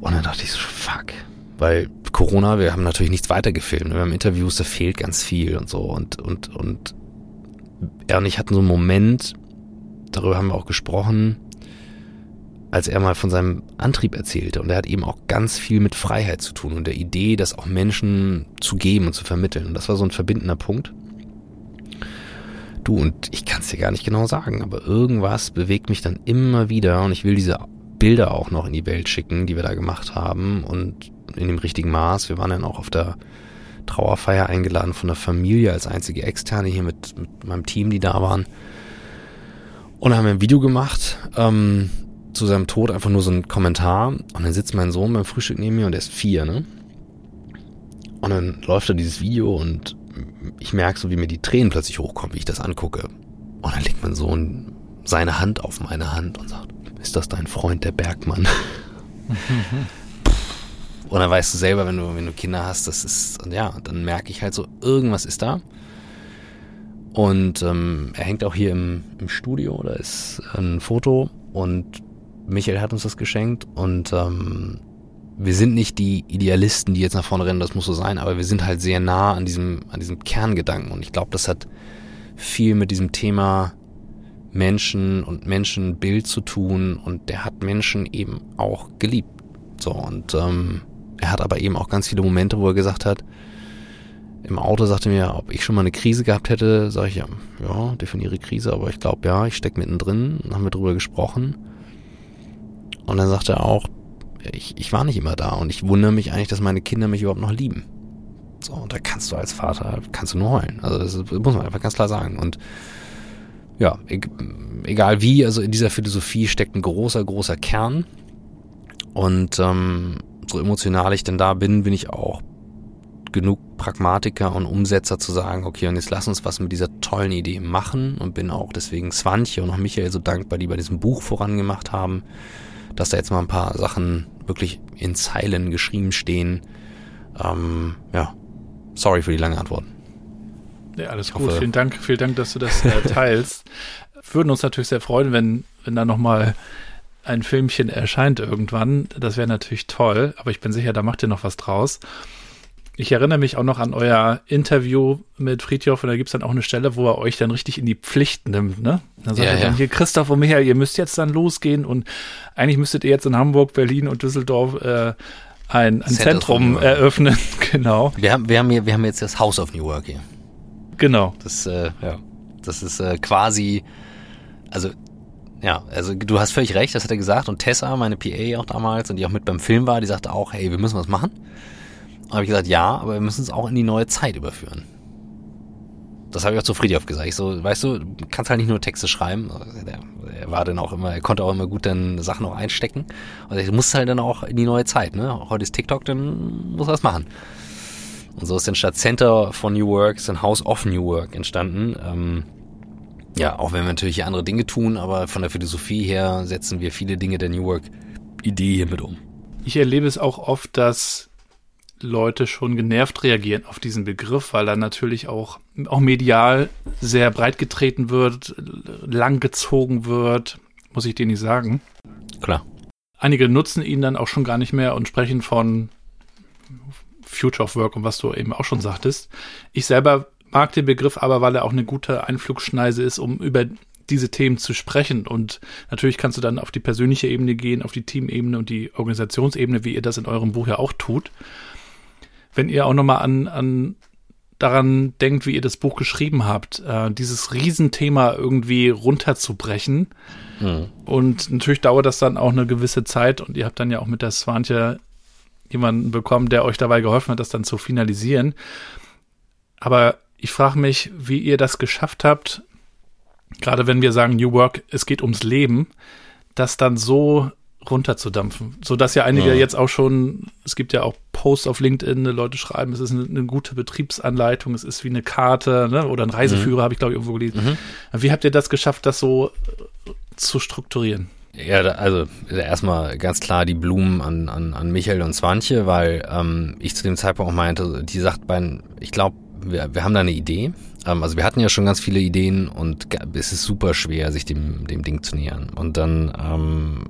Und dann dachte ich so, fuck. Weil Corona, wir haben natürlich nichts weiter gefilmt. Wir haben Interviews, da fehlt ganz viel und so. Und, und, und er und ich hatten so einen Moment, darüber haben wir auch gesprochen, als er mal von seinem Antrieb erzählte. Und er hat eben auch ganz viel mit Freiheit zu tun und der Idee, das auch Menschen zu geben und zu vermitteln. Und das war so ein verbindender Punkt. Du, und ich kann es dir gar nicht genau sagen, aber irgendwas bewegt mich dann immer wieder und ich will diese Bilder auch noch in die Welt schicken, die wir da gemacht haben und in dem richtigen Maß. Wir waren dann auch auf der Trauerfeier eingeladen von der Familie als einzige Externe hier mit, mit meinem Team, die da waren. Und haben ein Video gemacht, ähm, zu seinem Tod einfach nur so ein Kommentar. Und dann sitzt mein Sohn beim Frühstück neben mir und der ist vier, ne? Und dann läuft da dieses Video und ich merke so, wie mir die Tränen plötzlich hochkommen, wie ich das angucke. Und dann legt mein Sohn seine Hand auf meine Hand und sagt, ist das dein Freund, der Bergmann? und dann weißt du selber, wenn du, wenn du Kinder hast, das ist, ja, dann merke ich halt so, irgendwas ist da. Und ähm, er hängt auch hier im, im Studio, da ist ein Foto und Michael hat uns das geschenkt und ähm, wir sind nicht die Idealisten, die jetzt nach vorne rennen, das muss so sein, aber wir sind halt sehr nah an diesem, an diesem Kerngedanken. Und ich glaube, das hat viel mit diesem Thema Menschen und Menschenbild zu tun. Und der hat Menschen eben auch geliebt. So, und ähm, er hat aber eben auch ganz viele Momente, wo er gesagt hat, im Auto sagte mir, ob ich schon mal eine Krise gehabt hätte, sage ich ja, ja, definiere Krise, aber ich glaube ja, ich stecke mittendrin, haben wir drüber gesprochen. Und dann sagte er auch, ich, ich war nicht immer da und ich wundere mich eigentlich, dass meine Kinder mich überhaupt noch lieben. So, und da kannst du als Vater, kannst du nur heulen. Also das muss man einfach ganz klar sagen. Und ja, egal wie, also in dieser Philosophie steckt ein großer, großer Kern. Und ähm, so emotional ich denn da bin, bin ich auch genug Pragmatiker und Umsetzer zu sagen, okay, und jetzt lass uns was mit dieser tollen Idee machen und bin auch deswegen Swantje und auch Michael so dankbar, die bei diesem Buch vorangemacht haben, dass da jetzt mal ein paar Sachen wirklich in Zeilen geschrieben stehen. Ähm, ja, sorry für die lange Antwort.
Ja, alles ich gut. Hoffe, vielen Dank, vielen Dank, dass du das äh, teilst. Würden uns natürlich sehr freuen, wenn, wenn da nochmal ein Filmchen erscheint irgendwann. Das wäre natürlich toll, aber ich bin sicher, da macht ihr noch was draus. Ich erinnere mich auch noch an euer Interview mit Friedhof und da gibt's dann auch eine Stelle, wo er euch dann richtig in die Pflicht nimmt, ne? Dann sagt ja, er dann hier, Christoph und Michael, ihr müsst jetzt dann losgehen und eigentlich müsstet ihr jetzt in Hamburg, Berlin und Düsseldorf äh, ein, ein Zentrum eröffnen, genau.
Wir haben, wir haben hier, wir haben jetzt das House of New Work hier.
Genau.
Das, äh, ja, das ist äh, quasi also ja, also du hast völlig recht, das hat er gesagt. Und Tessa, meine PA auch damals und die auch mit beim Film war, die sagte auch, hey, wir müssen was machen. Und habe ich gesagt, ja, aber wir müssen es auch in die neue Zeit überführen. Das habe ich auch zu Friedhof gesagt. Ich so, weißt du, du kannst halt nicht nur Texte schreiben. Er war dann auch immer, er konnte auch immer gut dann Sachen auch einstecken. Und du musst halt dann auch in die neue Zeit, ne? Heute ist TikTok, dann muss er was machen. Und so ist dann statt Center for New Work ein House of New Work entstanden. Ähm, ja, auch wenn wir natürlich andere Dinge tun, aber von der Philosophie her setzen wir viele Dinge der New Work Idee hier mit um.
Ich erlebe es auch oft, dass Leute schon genervt reagieren auf diesen Begriff, weil er natürlich auch, auch medial sehr breit getreten wird, lang gezogen wird, muss ich dir nicht sagen.
Klar.
Einige nutzen ihn dann auch schon gar nicht mehr und sprechen von Future of Work und was du eben auch schon sagtest. Ich selber mag den Begriff aber, weil er auch eine gute Einflugschneise ist, um über diese Themen zu sprechen. Und natürlich kannst du dann auf die persönliche Ebene gehen, auf die Teamebene und die Organisationsebene, wie ihr das in eurem Buch ja auch tut. Wenn ihr auch nochmal an, an daran denkt, wie ihr das Buch geschrieben habt, äh, dieses Riesenthema irgendwie runterzubrechen. Mhm. Und natürlich dauert das dann auch eine gewisse Zeit und ihr habt dann ja auch mit der Swantje jemanden bekommen, der euch dabei geholfen hat, das dann zu finalisieren. Aber ich frage mich, wie ihr das geschafft habt, gerade wenn wir sagen New Work, es geht ums Leben, das dann so runterzudampfen, so dass ja einige ja. jetzt auch schon, es gibt ja auch Posts auf LinkedIn, Leute schreiben, es ist eine, eine gute Betriebsanleitung, es ist wie eine Karte ne, oder ein Reiseführer, mhm. habe ich glaube ich irgendwo gelesen. Mhm. Wie habt ihr das geschafft, das so zu strukturieren?
Ja, also erstmal ganz klar die Blumen an, an, an Michael und Swantje, weil ähm, ich zu dem Zeitpunkt auch meinte, die sagt beiden, ich glaube, wir, wir haben da eine Idee. Ähm, also wir hatten ja schon ganz viele Ideen und es ist super schwer, sich dem, dem Ding zu nähern. Und dann ähm,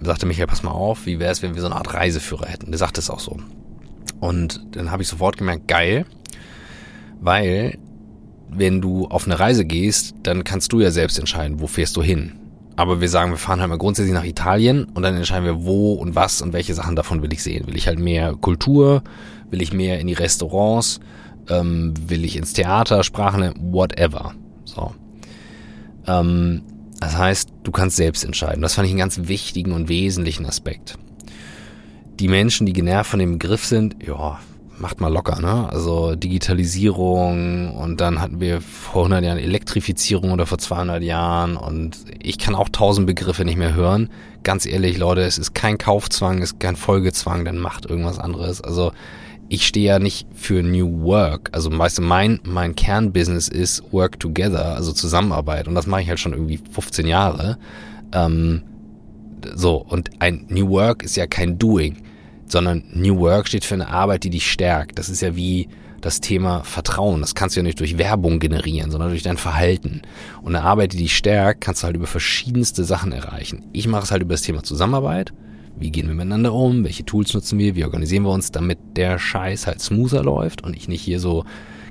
sagte Michael, pass mal auf, wie wäre es, wenn wir so eine Art Reiseführer hätten? Der sagte es auch so. Und dann habe ich sofort gemerkt, geil, weil wenn du auf eine Reise gehst, dann kannst du ja selbst entscheiden, wo fährst du hin. Aber wir sagen, wir fahren halt mal grundsätzlich nach Italien und dann entscheiden wir, wo und was und welche Sachen davon will ich sehen. Will ich halt mehr Kultur? Will ich mehr in die Restaurants? ähm, will ich ins Theater, Sprachen, whatever. So. Ähm, das heißt, du kannst selbst entscheiden. Das fand ich einen ganz wichtigen und wesentlichen Aspekt. Die Menschen, die genervt von dem Begriff sind, ja, macht mal locker, ne? Also Digitalisierung und dann hatten wir vor 100 Jahren Elektrifizierung oder vor 200 Jahren und ich kann auch tausend Begriffe nicht mehr hören. Ganz ehrlich, Leute, es ist kein Kaufzwang, es ist kein Folgezwang, dann macht irgendwas anderes. Also ich stehe ja nicht für New Work. Also weißt du, mein, mein Kernbusiness ist Work Together, also Zusammenarbeit. Und das mache ich halt schon irgendwie 15 Jahre. Ähm, so, und ein New Work ist ja kein Doing, sondern New Work steht für eine Arbeit, die dich stärkt. Das ist ja wie das Thema Vertrauen. Das kannst du ja nicht durch Werbung generieren, sondern durch dein Verhalten. Und eine Arbeit, die dich stärkt, kannst du halt über verschiedenste Sachen erreichen. Ich mache es halt über das Thema Zusammenarbeit wie gehen wir miteinander um? Welche Tools nutzen wir? Wie organisieren wir uns, damit der Scheiß halt smoother läuft und ich nicht hier so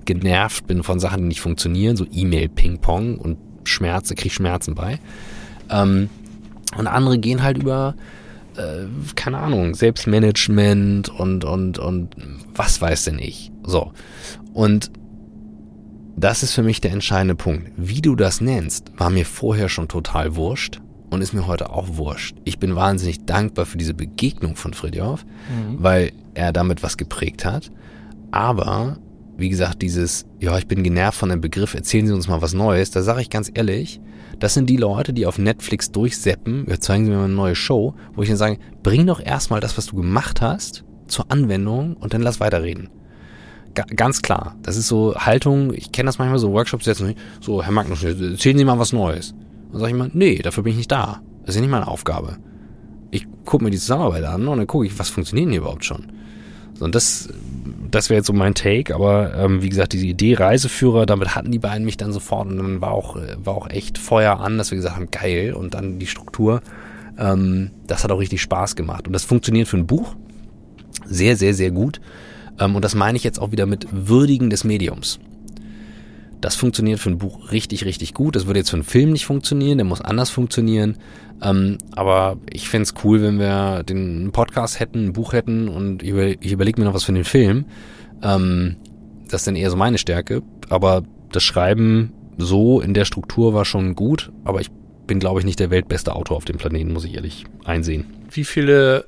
genervt bin von Sachen, die nicht funktionieren, so E-Mail-Ping-Pong und Schmerze, krieg Schmerzen bei. Ähm, und andere gehen halt über, äh, keine Ahnung, Selbstmanagement und, und, und was weiß denn ich. So. Und das ist für mich der entscheidende Punkt. Wie du das nennst, war mir vorher schon total wurscht und ist mir heute auch wurscht. Ich bin wahnsinnig dankbar für diese Begegnung von Fridjof, mhm. weil er damit was geprägt hat. Aber, wie gesagt, dieses, ja, ich bin genervt von dem Begriff, erzählen Sie uns mal was Neues, da sage ich ganz ehrlich, das sind die Leute, die auf Netflix durchseppen, ja, zeigen Sie mir mal eine neue Show, wo ich dann sage, bring doch erstmal das, was du gemacht hast, zur Anwendung und dann lass weiterreden. Ga ganz klar. Das ist so Haltung, ich kenne das manchmal so Workshops jetzt so, Herr Magnus, erzählen Sie mal was Neues. Dann sage ich mal, nee, dafür bin ich nicht da. Das ist ja nicht meine Aufgabe. Ich gucke mir die Zusammenarbeit an und dann gucke ich, was funktioniert hier überhaupt schon. So, und das, das wäre jetzt so mein Take, aber ähm, wie gesagt, diese Idee Reiseführer, damit hatten die beiden mich dann sofort und dann war auch, war auch echt Feuer an, dass wir gesagt haben, geil, und dann die Struktur. Ähm, das hat auch richtig Spaß gemacht. Und das funktioniert für ein Buch sehr, sehr, sehr gut. Ähm, und das meine ich jetzt auch wieder mit Würdigen des Mediums. Das funktioniert für ein Buch richtig, richtig gut. Das würde jetzt für einen Film nicht funktionieren, der muss anders funktionieren. Ähm, aber ich fände es cool, wenn wir den Podcast hätten, ein Buch hätten und ich, über, ich überlege mir noch was für den Film. Ähm, das ist dann eher so meine Stärke. Aber das Schreiben so in der Struktur war schon gut, aber ich bin, glaube ich, nicht der weltbeste Autor auf dem Planeten, muss ich ehrlich einsehen.
Wie viele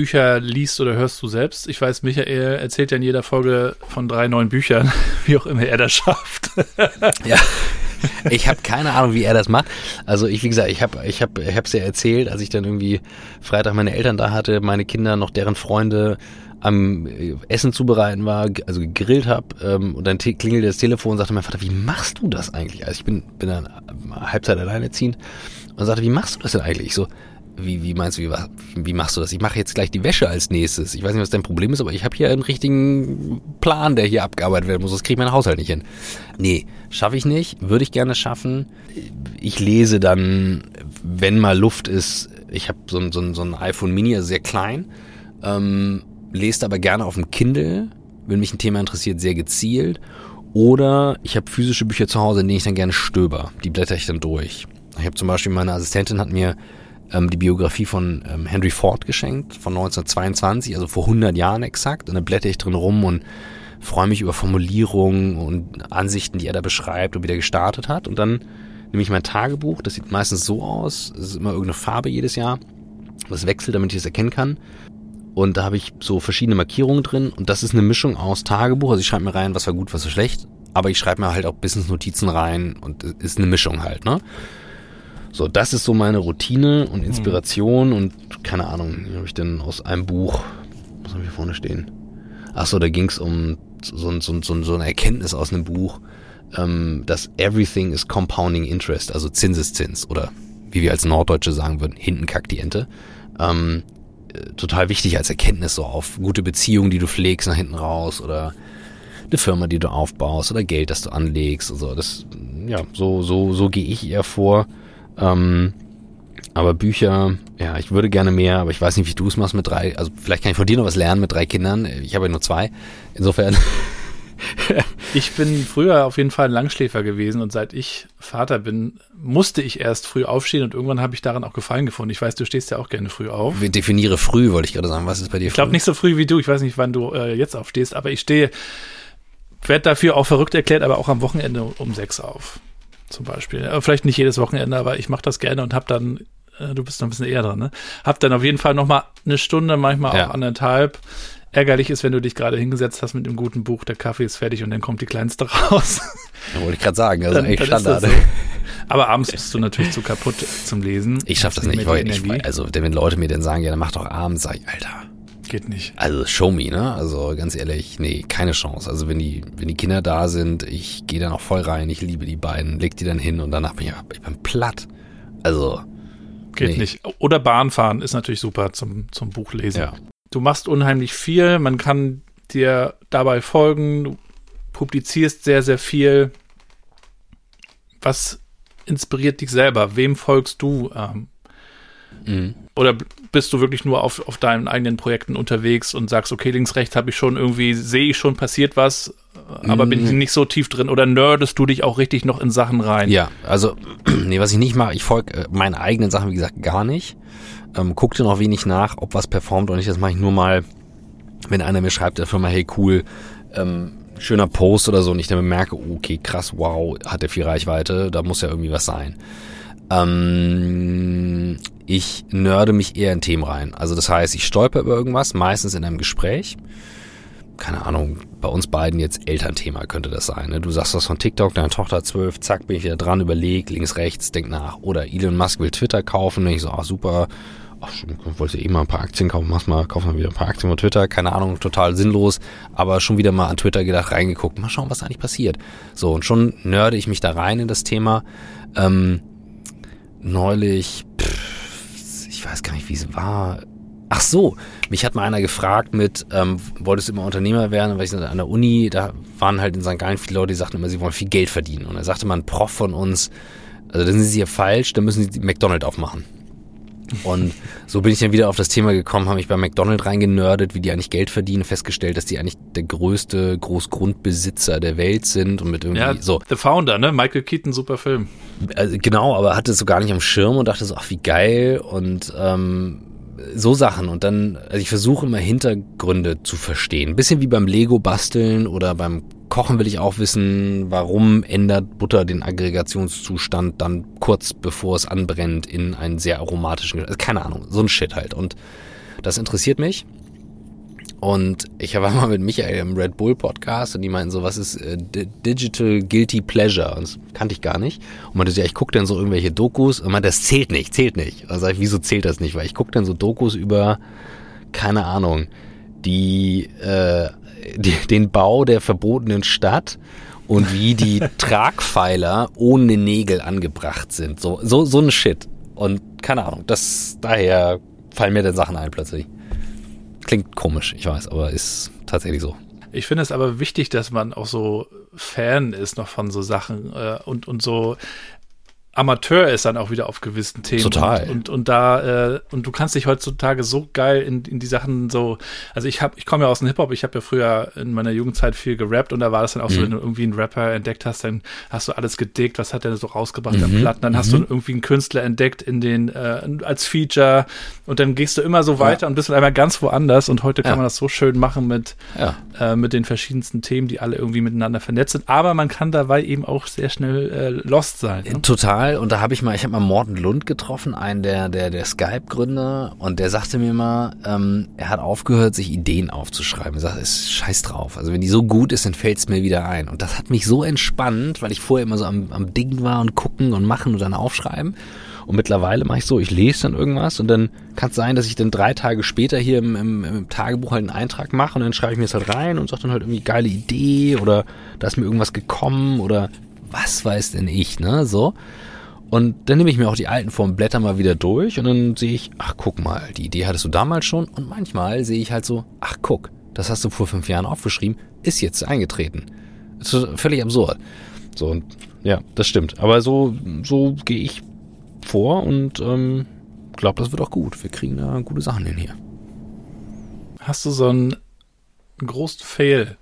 Bücher liest oder hörst du selbst? Ich weiß, Michael erzählt ja in jeder Folge von drei neuen Büchern, wie auch immer er das schafft.
ja. Ich habe keine Ahnung, wie er das macht. Also ich, wie gesagt, ich habe ich hab, ich hab's ja erzählt, als ich dann irgendwie Freitag meine Eltern da hatte, meine Kinder, noch deren Freunde am äh, Essen zubereiten war, also gegrillt habe ähm, und dann klingelte das Telefon und sagte mein Vater, wie machst du das eigentlich? Also ich bin, bin dann Halbzeit alleinerziehend und sagte, wie machst du das denn eigentlich? Ich so, wie, wie meinst du, wie, wie machst du das? Ich mache jetzt gleich die Wäsche als nächstes. Ich weiß nicht, was dein Problem ist, aber ich habe hier einen richtigen Plan, der hier abgearbeitet werden muss. Das kriege ich mein Haushalt nicht hin. Nee, schaffe ich nicht. Würde ich gerne schaffen. Ich lese dann, wenn mal Luft ist, ich habe so ein, so, ein, so ein iPhone Mini, also sehr klein, ähm, lese aber gerne auf dem Kindle, wenn mich ein Thema interessiert, sehr gezielt. Oder ich habe physische Bücher zu Hause, in denen ich dann gerne stöber. Die blätter ich dann durch. Ich habe zum Beispiel, meine Assistentin hat mir ähm, die Biografie von ähm, Henry Ford geschenkt, von 1922, also vor 100 Jahren exakt. Und da blätter ich drin rum und freue mich über Formulierungen und Ansichten, die er da beschreibt und wie der gestartet hat. Und dann nehme ich mein Tagebuch, das sieht meistens so aus, es ist immer irgendeine Farbe jedes Jahr. Das wechselt, damit ich es erkennen kann. Und da habe ich so verschiedene Markierungen drin und das ist eine Mischung aus Tagebuch. Also ich schreibe mir rein, was war gut, was war schlecht. Aber ich schreibe mir halt auch Business-Notizen rein und ist eine Mischung halt, ne? So, das ist so meine Routine und Inspiration mhm. und keine Ahnung, habe ich denn aus einem Buch, was habe ich hier vorne stehen? Ach so, da ging es um so, so, so, so eine Erkenntnis aus einem Buch, ähm, dass everything is compounding interest, also Zinseszins oder wie wir als Norddeutsche sagen würden, hinten kackt die Ente. Ähm, äh, total wichtig als Erkenntnis so auf gute Beziehungen, die du pflegst nach hinten raus oder eine Firma, die du aufbaust oder Geld, das du anlegst. Also das, ja, so, so, so gehe ich eher vor. Ähm, aber Bücher, ja, ich würde gerne mehr, aber ich weiß nicht, wie du es machst mit drei. Also vielleicht kann ich von dir noch was lernen mit drei Kindern. Ich habe ja nur zwei. Insofern.
ich bin früher auf jeden Fall ein Langschläfer gewesen und seit ich Vater bin, musste ich erst früh aufstehen und irgendwann habe ich daran auch Gefallen gefunden. Ich weiß, du stehst ja auch gerne früh auf.
Ich definiere früh, wollte ich gerade sagen. Was ist bei dir
Ich glaube nicht so früh wie du. Ich weiß nicht, wann du äh, jetzt aufstehst, aber ich stehe, werde dafür auch verrückt erklärt, aber auch am Wochenende um sechs auf zum Beispiel. Aber vielleicht nicht jedes Wochenende, aber ich mache das gerne und habe dann, äh, du bist noch ein bisschen eher dran, ne? Hab dann auf jeden Fall noch mal eine Stunde, manchmal ja. auch anderthalb. Ärgerlich ist, wenn du dich gerade hingesetzt hast mit einem guten Buch, der Kaffee ist fertig und dann kommt die kleinste raus.
Ja, wollte ich gerade sagen, also dann, echt Standard. So.
Aber abends bist du natürlich zu kaputt zum Lesen.
Ich schaff das nicht, weil ich, also wenn Leute mir dann sagen, ja, dann mach doch abends, sag ich, Alter,
Geht nicht.
Also show me, ne? Also ganz ehrlich, nee, keine Chance. Also wenn die, wenn die Kinder da sind, ich gehe dann auch voll rein, ich liebe die beiden, leg die dann hin und danach bin ich, ich bin platt. Also.
Geht nee. nicht. Oder Bahnfahren ist natürlich super zum, zum Buchlesen. Ja. Du machst unheimlich viel, man kann dir dabei folgen, du publizierst sehr, sehr viel. Was inspiriert dich selber? Wem folgst du? Ähm, mhm. Oder bist du wirklich nur auf, auf deinen eigenen Projekten unterwegs und sagst, okay, links, rechts habe ich schon irgendwie, sehe ich schon passiert was, aber bin ich mhm. nicht so tief drin oder nerdest du dich auch richtig noch in Sachen rein?
Ja, also, nee, was ich nicht mache, ich folge äh, meinen eigenen Sachen, wie gesagt, gar nicht. Ähm, guck dir noch wenig nach, ob was performt oder nicht. Das mache ich nur mal, wenn einer mir schreibt, der Firma, hey cool, ähm, schöner Post oder so und ich dann bemerke, okay, krass, wow, hat der viel Reichweite, da muss ja irgendwie was sein. Ähm, ich nörde mich eher in Themen rein. Also das heißt, ich stolper über irgendwas, meistens in einem Gespräch. Keine Ahnung, bei uns beiden jetzt Elternthema könnte das sein. Ne? Du sagst was von TikTok, deine Tochter zwölf, zack, bin ich wieder dran, überleg, links, rechts, denk nach. Oder Elon Musk will Twitter kaufen. Und ich so, ach super, ach, wollte eh mal ein paar Aktien kaufen, machst mal, kauf mal wieder ein paar Aktien von Twitter, keine Ahnung, total sinnlos, aber schon wieder mal an Twitter gedacht, reingeguckt, mal schauen, was eigentlich passiert. So, und schon nörde ich mich da rein in das Thema. Ähm, neulich, pff, ich weiß gar nicht, wie es war. Ach so, mich hat mal einer gefragt mit, ähm, wolltest du immer Unternehmer werden? Weil ich an der Uni, da waren halt in St. Gallen viele Leute, die sagten immer, sie wollen viel Geld verdienen. Und er sagte mal ein Prof von uns, also dann sind sie hier falsch, dann müssen sie McDonald's aufmachen. Und so bin ich dann wieder auf das Thema gekommen, habe mich bei McDonald's reingenördet, wie die eigentlich Geld verdienen, festgestellt, dass die eigentlich der größte Großgrundbesitzer der Welt sind und mit irgendwie ja, so.
The Founder, ne? Michael Keaton, super Film.
Also genau, aber hatte es so gar nicht am Schirm und dachte so, ach wie geil und ähm, so Sachen und dann, also ich versuche immer Hintergründe zu verstehen. Ein bisschen wie beim Lego basteln oder beim Kochen will ich auch wissen, warum ändert Butter den Aggregationszustand dann kurz bevor es anbrennt in einen sehr aromatischen, also keine Ahnung, so ein Shit halt. Und das interessiert mich. Und ich war mal mit Michael im Red Bull Podcast und die meinten so, was ist äh, Digital Guilty Pleasure? Und das kannte ich gar nicht. Und meinte, ja, ich gucke dann so irgendwelche Dokus und meinte, das zählt nicht, zählt nicht. Also sag ich, wieso zählt das nicht? Weil ich gucke dann so Dokus über, keine Ahnung, die, äh, die, den Bau der verbotenen Stadt und wie die Tragpfeiler ohne Nägel angebracht sind. So, so, so ein Shit. Und keine Ahnung, das, daher fallen mir dann Sachen ein plötzlich. Klingt komisch, ich weiß, aber ist tatsächlich so.
Ich finde es aber wichtig, dass man auch so Fan ist noch von so Sachen äh, und, und so Amateur ist dann auch wieder auf gewissen Themen.
Total.
Und, und, und da, äh, und du kannst dich heutzutage so geil in, in die Sachen so, also ich habe, ich komme ja aus dem Hip-Hop, ich habe ja früher in meiner Jugendzeit viel gerappt und da war das dann auch mhm. so, wenn du irgendwie einen Rapper entdeckt hast, dann hast du alles gedickt, was hat der so rausgebracht mhm. an Platten, dann mhm. hast du mhm. irgendwie einen Künstler entdeckt in den, äh, als Feature und dann gehst du immer so weiter ja. und bist einmal ganz woanders und heute kann ja. man das so schön machen mit, ja. äh, mit den verschiedensten Themen, die alle irgendwie miteinander vernetzt sind, aber man kann dabei eben auch sehr schnell äh, lost sein.
Ne? Total Fall und da habe ich mal, ich habe mal Morten Lund getroffen, einen der, der, der Skype-Gründer und der sagte mir mal, ähm, er hat aufgehört, sich Ideen aufzuschreiben. Er sagt, ist scheiß drauf. Also wenn die so gut ist, dann fällt es mir wieder ein. Und das hat mich so entspannt, weil ich vorher immer so am, am Dingen war und gucken und machen und dann aufschreiben. Und mittlerweile mache ich so, ich lese dann irgendwas und dann kann es sein, dass ich dann drei Tage später hier im, im, im Tagebuch halt einen Eintrag mache und dann schreibe ich mir das halt rein und sage dann halt irgendwie geile Idee oder da ist mir irgendwas gekommen oder was weiß denn ich, ne, so. Und dann nehme ich mir auch die alten Formen, blätter mal wieder durch und dann sehe ich, ach guck mal, die Idee hattest du damals schon. Und manchmal sehe ich halt so, ach guck, das hast du vor fünf Jahren aufgeschrieben, ist jetzt eingetreten. Das ist völlig absurd. So, und ja, das stimmt. Aber so, so gehe ich vor und ähm, glaube, das wird auch gut. Wir kriegen da gute Sachen hin hier.
Hast du so einen großen Fail,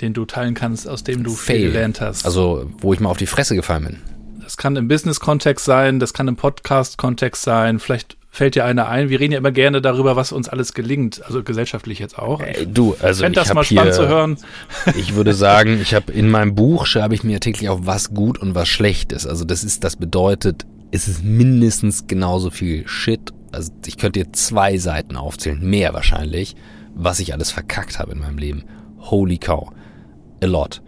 den du teilen kannst, aus dem du Fail. viel gelernt hast?
Also, wo ich mal auf die Fresse gefallen bin.
Das kann im Business-Kontext sein, das kann im Podcast-Kontext sein. Vielleicht fällt dir einer ein. Wir reden ja immer gerne darüber, was uns alles gelingt, also gesellschaftlich jetzt auch.
Ey, du, also
ich das mal spannend hier, zu hören.
Ich würde sagen, ich habe in meinem Buch schreibe ich mir täglich auf, was gut und was schlecht ist. Also das ist, das bedeutet, es ist mindestens genauso viel Shit. Also ich könnte dir zwei Seiten aufzählen, mehr wahrscheinlich, was ich alles verkackt habe in meinem Leben. Holy cow, a lot.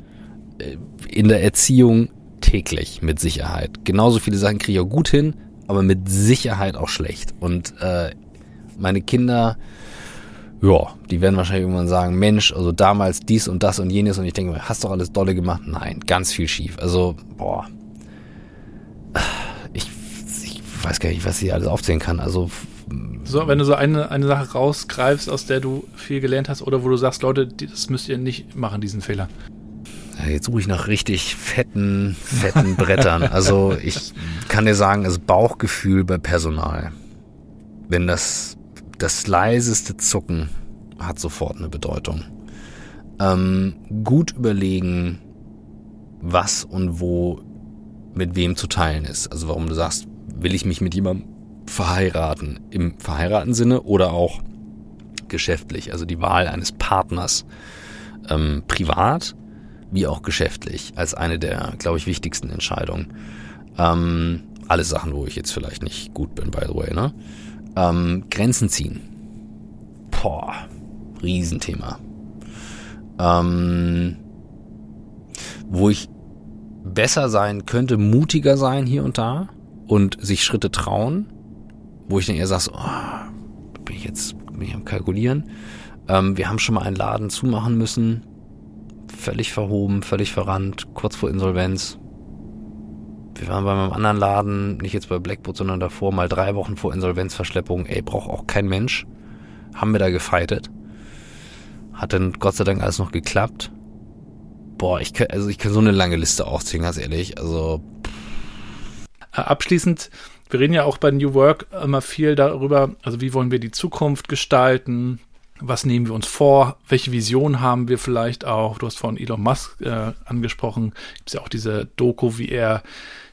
Äh, in der Erziehung täglich mit Sicherheit. Genauso viele Sachen kriege ich auch gut hin, aber mit Sicherheit auch schlecht. Und äh, meine Kinder, ja, die werden wahrscheinlich irgendwann sagen, Mensch, also damals dies und das und jenes und ich denke, hast doch alles dolle gemacht? Nein, ganz viel schief. Also, boah, ich, ich weiß gar nicht, was ich alles aufzählen kann. Also
so, wenn du so eine, eine Sache rausgreifst, aus der du viel gelernt hast oder wo du sagst, Leute, das müsst ihr nicht machen, diesen Fehler.
Jetzt suche ich nach richtig fetten, fetten Brettern. Also ich kann dir sagen, das Bauchgefühl bei Personal. Wenn das, das leiseste Zucken hat sofort eine Bedeutung. Ähm, gut überlegen, was und wo mit wem zu teilen ist. Also warum du sagst, will ich mich mit jemandem verheiraten? Im verheiraten Sinne oder auch geschäftlich. Also die Wahl eines Partners ähm, privat wie auch geschäftlich, als eine der, glaube ich, wichtigsten Entscheidungen. Ähm, alle Sachen, wo ich jetzt vielleicht nicht gut bin, by the way, ne? Ähm, Grenzen ziehen. Boah, Riesenthema. Ähm, wo ich besser sein könnte, mutiger sein hier und da und sich Schritte trauen, wo ich dann eher sage, so, oh, bin ich jetzt bin ich am Kalkulieren. Ähm, wir haben schon mal einen Laden zumachen müssen völlig verhoben, völlig verrannt, kurz vor Insolvenz. Wir waren bei meinem anderen Laden, nicht jetzt bei Blackboot, sondern davor, mal drei Wochen vor Insolvenzverschleppung. Ey, braucht auch kein Mensch. Haben wir da gefeitet. Hat dann Gott sei Dank alles noch geklappt. Boah, ich kann, also ich kann so eine lange Liste aufziehen, ganz ehrlich. Also.
Äh, abschließend, wir reden ja auch bei New Work immer viel darüber, also wie wollen wir die Zukunft gestalten, was nehmen wir uns vor, welche Vision haben wir vielleicht auch. Du hast vorhin Elon Musk äh, angesprochen, gibt es ja auch diese Doku, wie er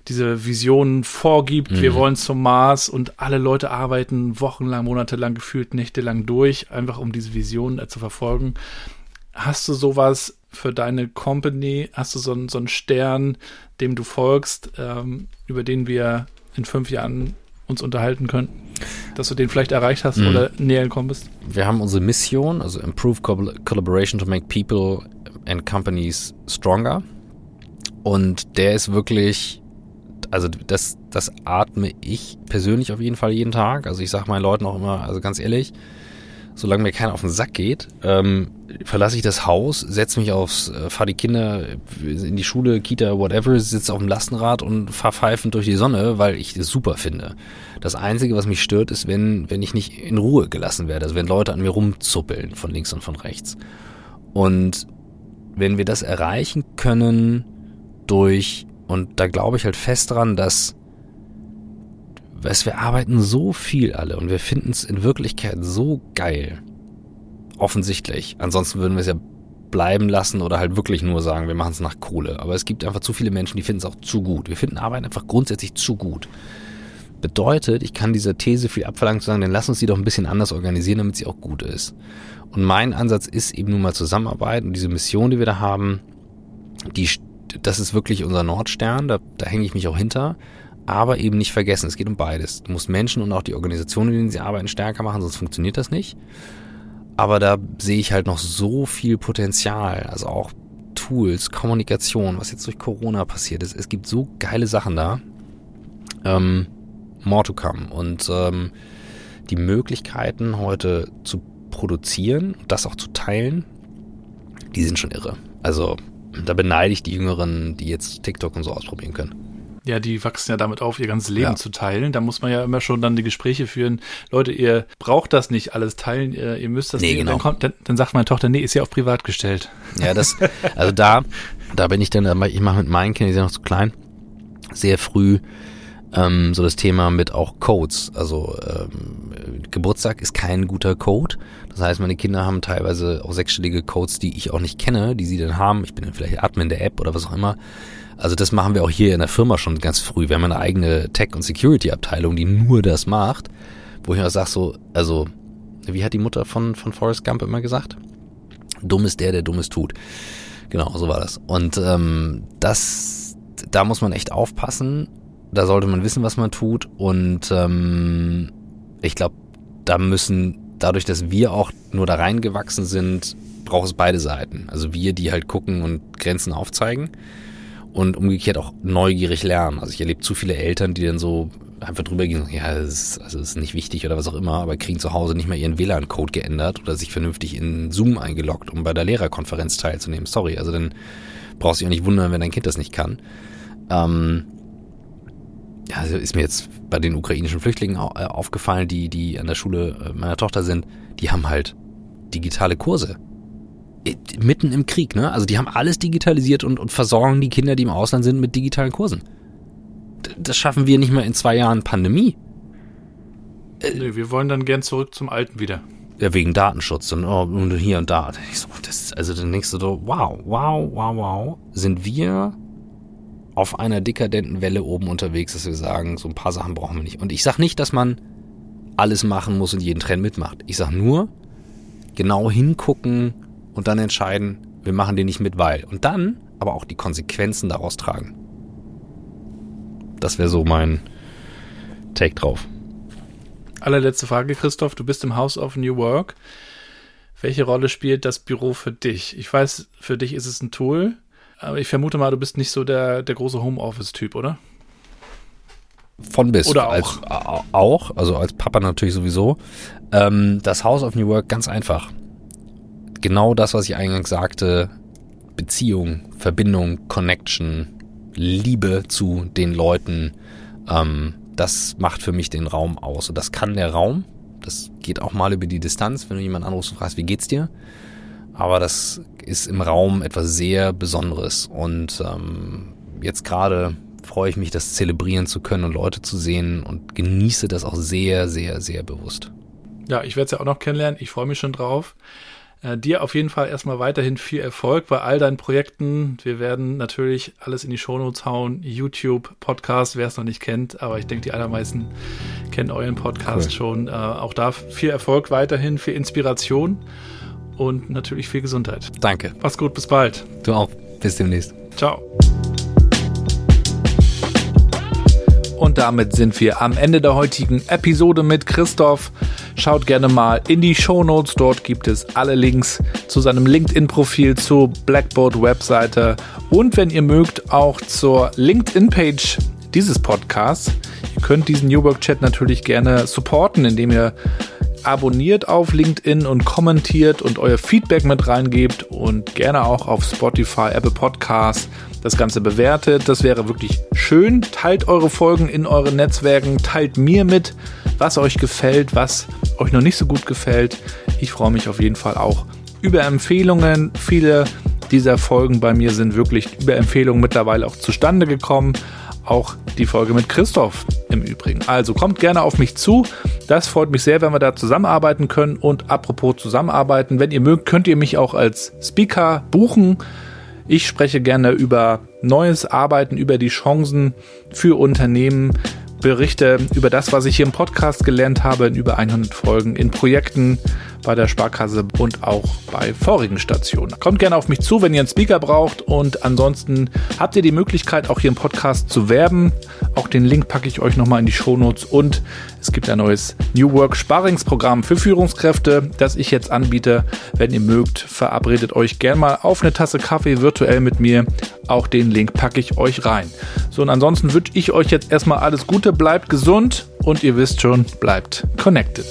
diese Visionen vorgibt, mhm. wir wollen zum Mars und alle Leute arbeiten wochenlang, monatelang, gefühlt nächtelang durch, einfach um diese Visionen äh, zu verfolgen. Hast du sowas für deine Company? Hast du so einen, so einen Stern, dem du folgst, ähm, über den wir in fünf Jahren uns unterhalten können? Dass du den vielleicht erreicht hast mhm. oder näher gekommen bist?
Wir haben unsere Mission, also Improve Collaboration to make people and companies stronger. Und der ist wirklich, also das, das atme ich persönlich auf jeden Fall jeden Tag. Also ich sage meinen Leuten auch immer, also ganz ehrlich, solange mir keiner auf den Sack geht, ähm, verlasse ich das Haus, setze mich aufs, äh, fahre die Kinder in die Schule, Kita, whatever, sitze auf dem Lastenrad und fahre pfeifend durch die Sonne, weil ich es super finde. Das Einzige, was mich stört, ist, wenn, wenn ich nicht in Ruhe gelassen werde, also wenn Leute an mir rumzuppeln, von links und von rechts. Und wenn wir das erreichen können durch, und da glaube ich halt fest dran, dass Weißt, wir arbeiten so viel alle und wir finden es in Wirklichkeit so geil. Offensichtlich. Ansonsten würden wir es ja bleiben lassen oder halt wirklich nur sagen, wir machen es nach Kohle. Aber es gibt einfach zu viele Menschen, die finden es auch zu gut. Wir finden Arbeit einfach grundsätzlich zu gut. Bedeutet, ich kann dieser These viel abverlangen zu sagen, dann lass uns die doch ein bisschen anders organisieren, damit sie auch gut ist. Und mein Ansatz ist eben nun mal Zusammenarbeit und diese Mission, die wir da haben, die, das ist wirklich unser Nordstern, da, da hänge ich mich auch hinter aber eben nicht vergessen, es geht um beides. Du musst Menschen und auch die Organisationen, in denen sie arbeiten, stärker machen, sonst funktioniert das nicht. Aber da sehe ich halt noch so viel Potenzial, also auch Tools, Kommunikation, was jetzt durch Corona passiert ist. Es gibt so geile Sachen da. Ähm, more to come. Und ähm, die Möglichkeiten heute zu produzieren und das auch zu teilen, die sind schon irre. Also da beneide ich die Jüngeren, die jetzt TikTok und so ausprobieren können.
Ja, die wachsen ja damit auf, ihr ganzes Leben ja. zu teilen. Da muss man ja immer schon dann die Gespräche führen. Leute, ihr braucht das nicht alles teilen, ihr, ihr müsst das
nee, nicht. Genau.
Dann, kommt, dann, dann sagt meine Tochter, nee, ist ja auf privat gestellt.
Ja, das, also da, da bin ich dann, ich mache mit meinen Kindern, die sind noch zu klein, sehr früh ähm, so das Thema mit auch Codes. Also ähm, Geburtstag ist kein guter Code. Das heißt, meine Kinder haben teilweise auch sechsstellige Codes, die ich auch nicht kenne, die sie dann haben. Ich bin dann vielleicht Admin der App oder was auch immer. Also das machen wir auch hier in der Firma schon ganz früh. Wir haben eine eigene Tech- und Security-Abteilung, die nur das macht. Wo ich auch sage so, also, wie hat die Mutter von, von Forrest Gump immer gesagt? Dumm ist der, der Dummes tut. Genau, so war das. Und ähm, das, da muss man echt aufpassen. Da sollte man wissen, was man tut. Und ähm, ich glaube, da müssen, dadurch, dass wir auch nur da reingewachsen sind, braucht es beide Seiten. Also wir, die halt gucken und Grenzen aufzeigen und umgekehrt auch neugierig lernen. Also ich erlebe zu viele Eltern, die dann so einfach drüber gehen, ja, das ist, also ist nicht wichtig oder was auch immer, aber kriegen zu Hause nicht mal ihren WLAN-Code geändert oder sich vernünftig in Zoom eingeloggt, um bei der Lehrerkonferenz teilzunehmen. Sorry, also dann brauchst du dich auch nicht wundern, wenn dein Kind das nicht kann. Ähm, ja, also ist mir jetzt bei den ukrainischen Flüchtlingen äh, aufgefallen, die, die an der Schule äh, meiner Tochter sind, die haben halt digitale Kurse mitten im Krieg, ne? Also die haben alles digitalisiert und, und versorgen die Kinder, die im Ausland sind, mit digitalen Kursen. Das schaffen wir nicht mal in zwei Jahren Pandemie.
Äh, nee, wir wollen dann gern zurück zum Alten wieder.
Ja, wegen Datenschutz und, oh, und hier und da. Ich so, das, also dann denkst du so, wow, wow, wow, wow. Sind wir auf einer dekadenten Welle oben unterwegs, dass wir sagen, so ein paar Sachen brauchen wir nicht. Und ich sag nicht, dass man alles machen muss und jeden Trend mitmacht. Ich sag nur, genau hingucken, und dann entscheiden, wir machen den nicht mit, weil. Und dann aber auch die Konsequenzen daraus tragen. Das wäre so mein Take drauf.
Allerletzte Frage, Christoph. Du bist im House of New Work. Welche Rolle spielt das Büro für dich? Ich weiß, für dich ist es ein Tool, aber ich vermute mal, du bist nicht so der, der große Homeoffice-Typ, oder?
Von bis.
Oder auch.
Als, auch, also als Papa natürlich sowieso. Ähm, das House of New Work ganz einfach genau das, was ich eingangs sagte, Beziehung, Verbindung, Connection, Liebe zu den Leuten, ähm, das macht für mich den Raum aus. Und das kann der Raum. Das geht auch mal über die Distanz, wenn du jemanden anrufst und fragst, wie geht's dir? Aber das ist im Raum etwas sehr Besonderes. Und ähm, jetzt gerade freue ich mich, das zelebrieren zu können und Leute zu sehen und genieße das auch sehr, sehr, sehr bewusst.
Ja, ich werde es ja auch noch kennenlernen. Ich freue mich schon drauf. Äh, dir auf jeden Fall erstmal weiterhin viel Erfolg bei all deinen Projekten. Wir werden natürlich alles in die Shownotes hauen. YouTube, Podcast, wer es noch nicht kennt, aber ich denke, die allermeisten kennen euren Podcast cool. schon. Äh, auch da viel Erfolg weiterhin, viel Inspiration. und natürlich viel Gesundheit.
Danke.
Mach's gut, bis bald.
Du auch. Bis demnächst.
Ciao. Und damit sind wir am Ende der heutigen Episode mit Christoph. Schaut gerne mal in die Show Notes. Dort gibt es alle Links zu seinem LinkedIn-Profil, zur Blackboard-Webseite und wenn ihr mögt, auch zur LinkedIn-Page dieses Podcasts. Ihr könnt diesen New Work Chat natürlich gerne supporten, indem ihr abonniert auf LinkedIn und kommentiert und euer Feedback mit reingebt und gerne auch auf Spotify, Apple Podcasts das Ganze bewertet. Das wäre wirklich schön. Teilt eure Folgen in euren Netzwerken, teilt mir mit, was euch gefällt, was euch noch nicht so gut gefällt. Ich freue mich auf jeden Fall auch über Empfehlungen. Viele dieser Folgen bei mir sind wirklich über Empfehlungen mittlerweile auch zustande gekommen. Auch die Folge mit Christoph im Übrigen. Also kommt gerne auf mich zu. Das freut mich sehr, wenn wir da zusammenarbeiten können. Und apropos zusammenarbeiten, wenn ihr mögt, könnt ihr mich auch als Speaker buchen. Ich spreche gerne über neues Arbeiten, über die Chancen für Unternehmen, berichte über das, was ich hier im Podcast gelernt habe, in über 100 Folgen, in Projekten bei der Sparkasse und auch bei vorigen Stationen. Kommt gerne auf mich zu, wenn ihr einen Speaker braucht und ansonsten habt ihr die Möglichkeit, auch hier im Podcast zu werben. Auch den Link packe ich euch nochmal in die Shownotes und es gibt ein neues New Work Sparringsprogramm für Führungskräfte, das ich jetzt anbiete. Wenn ihr mögt, verabredet euch gerne mal auf eine Tasse Kaffee virtuell mit mir. Auch den Link packe ich euch rein. So und ansonsten wünsche ich euch jetzt erstmal alles Gute, bleibt gesund und ihr wisst schon, bleibt connected.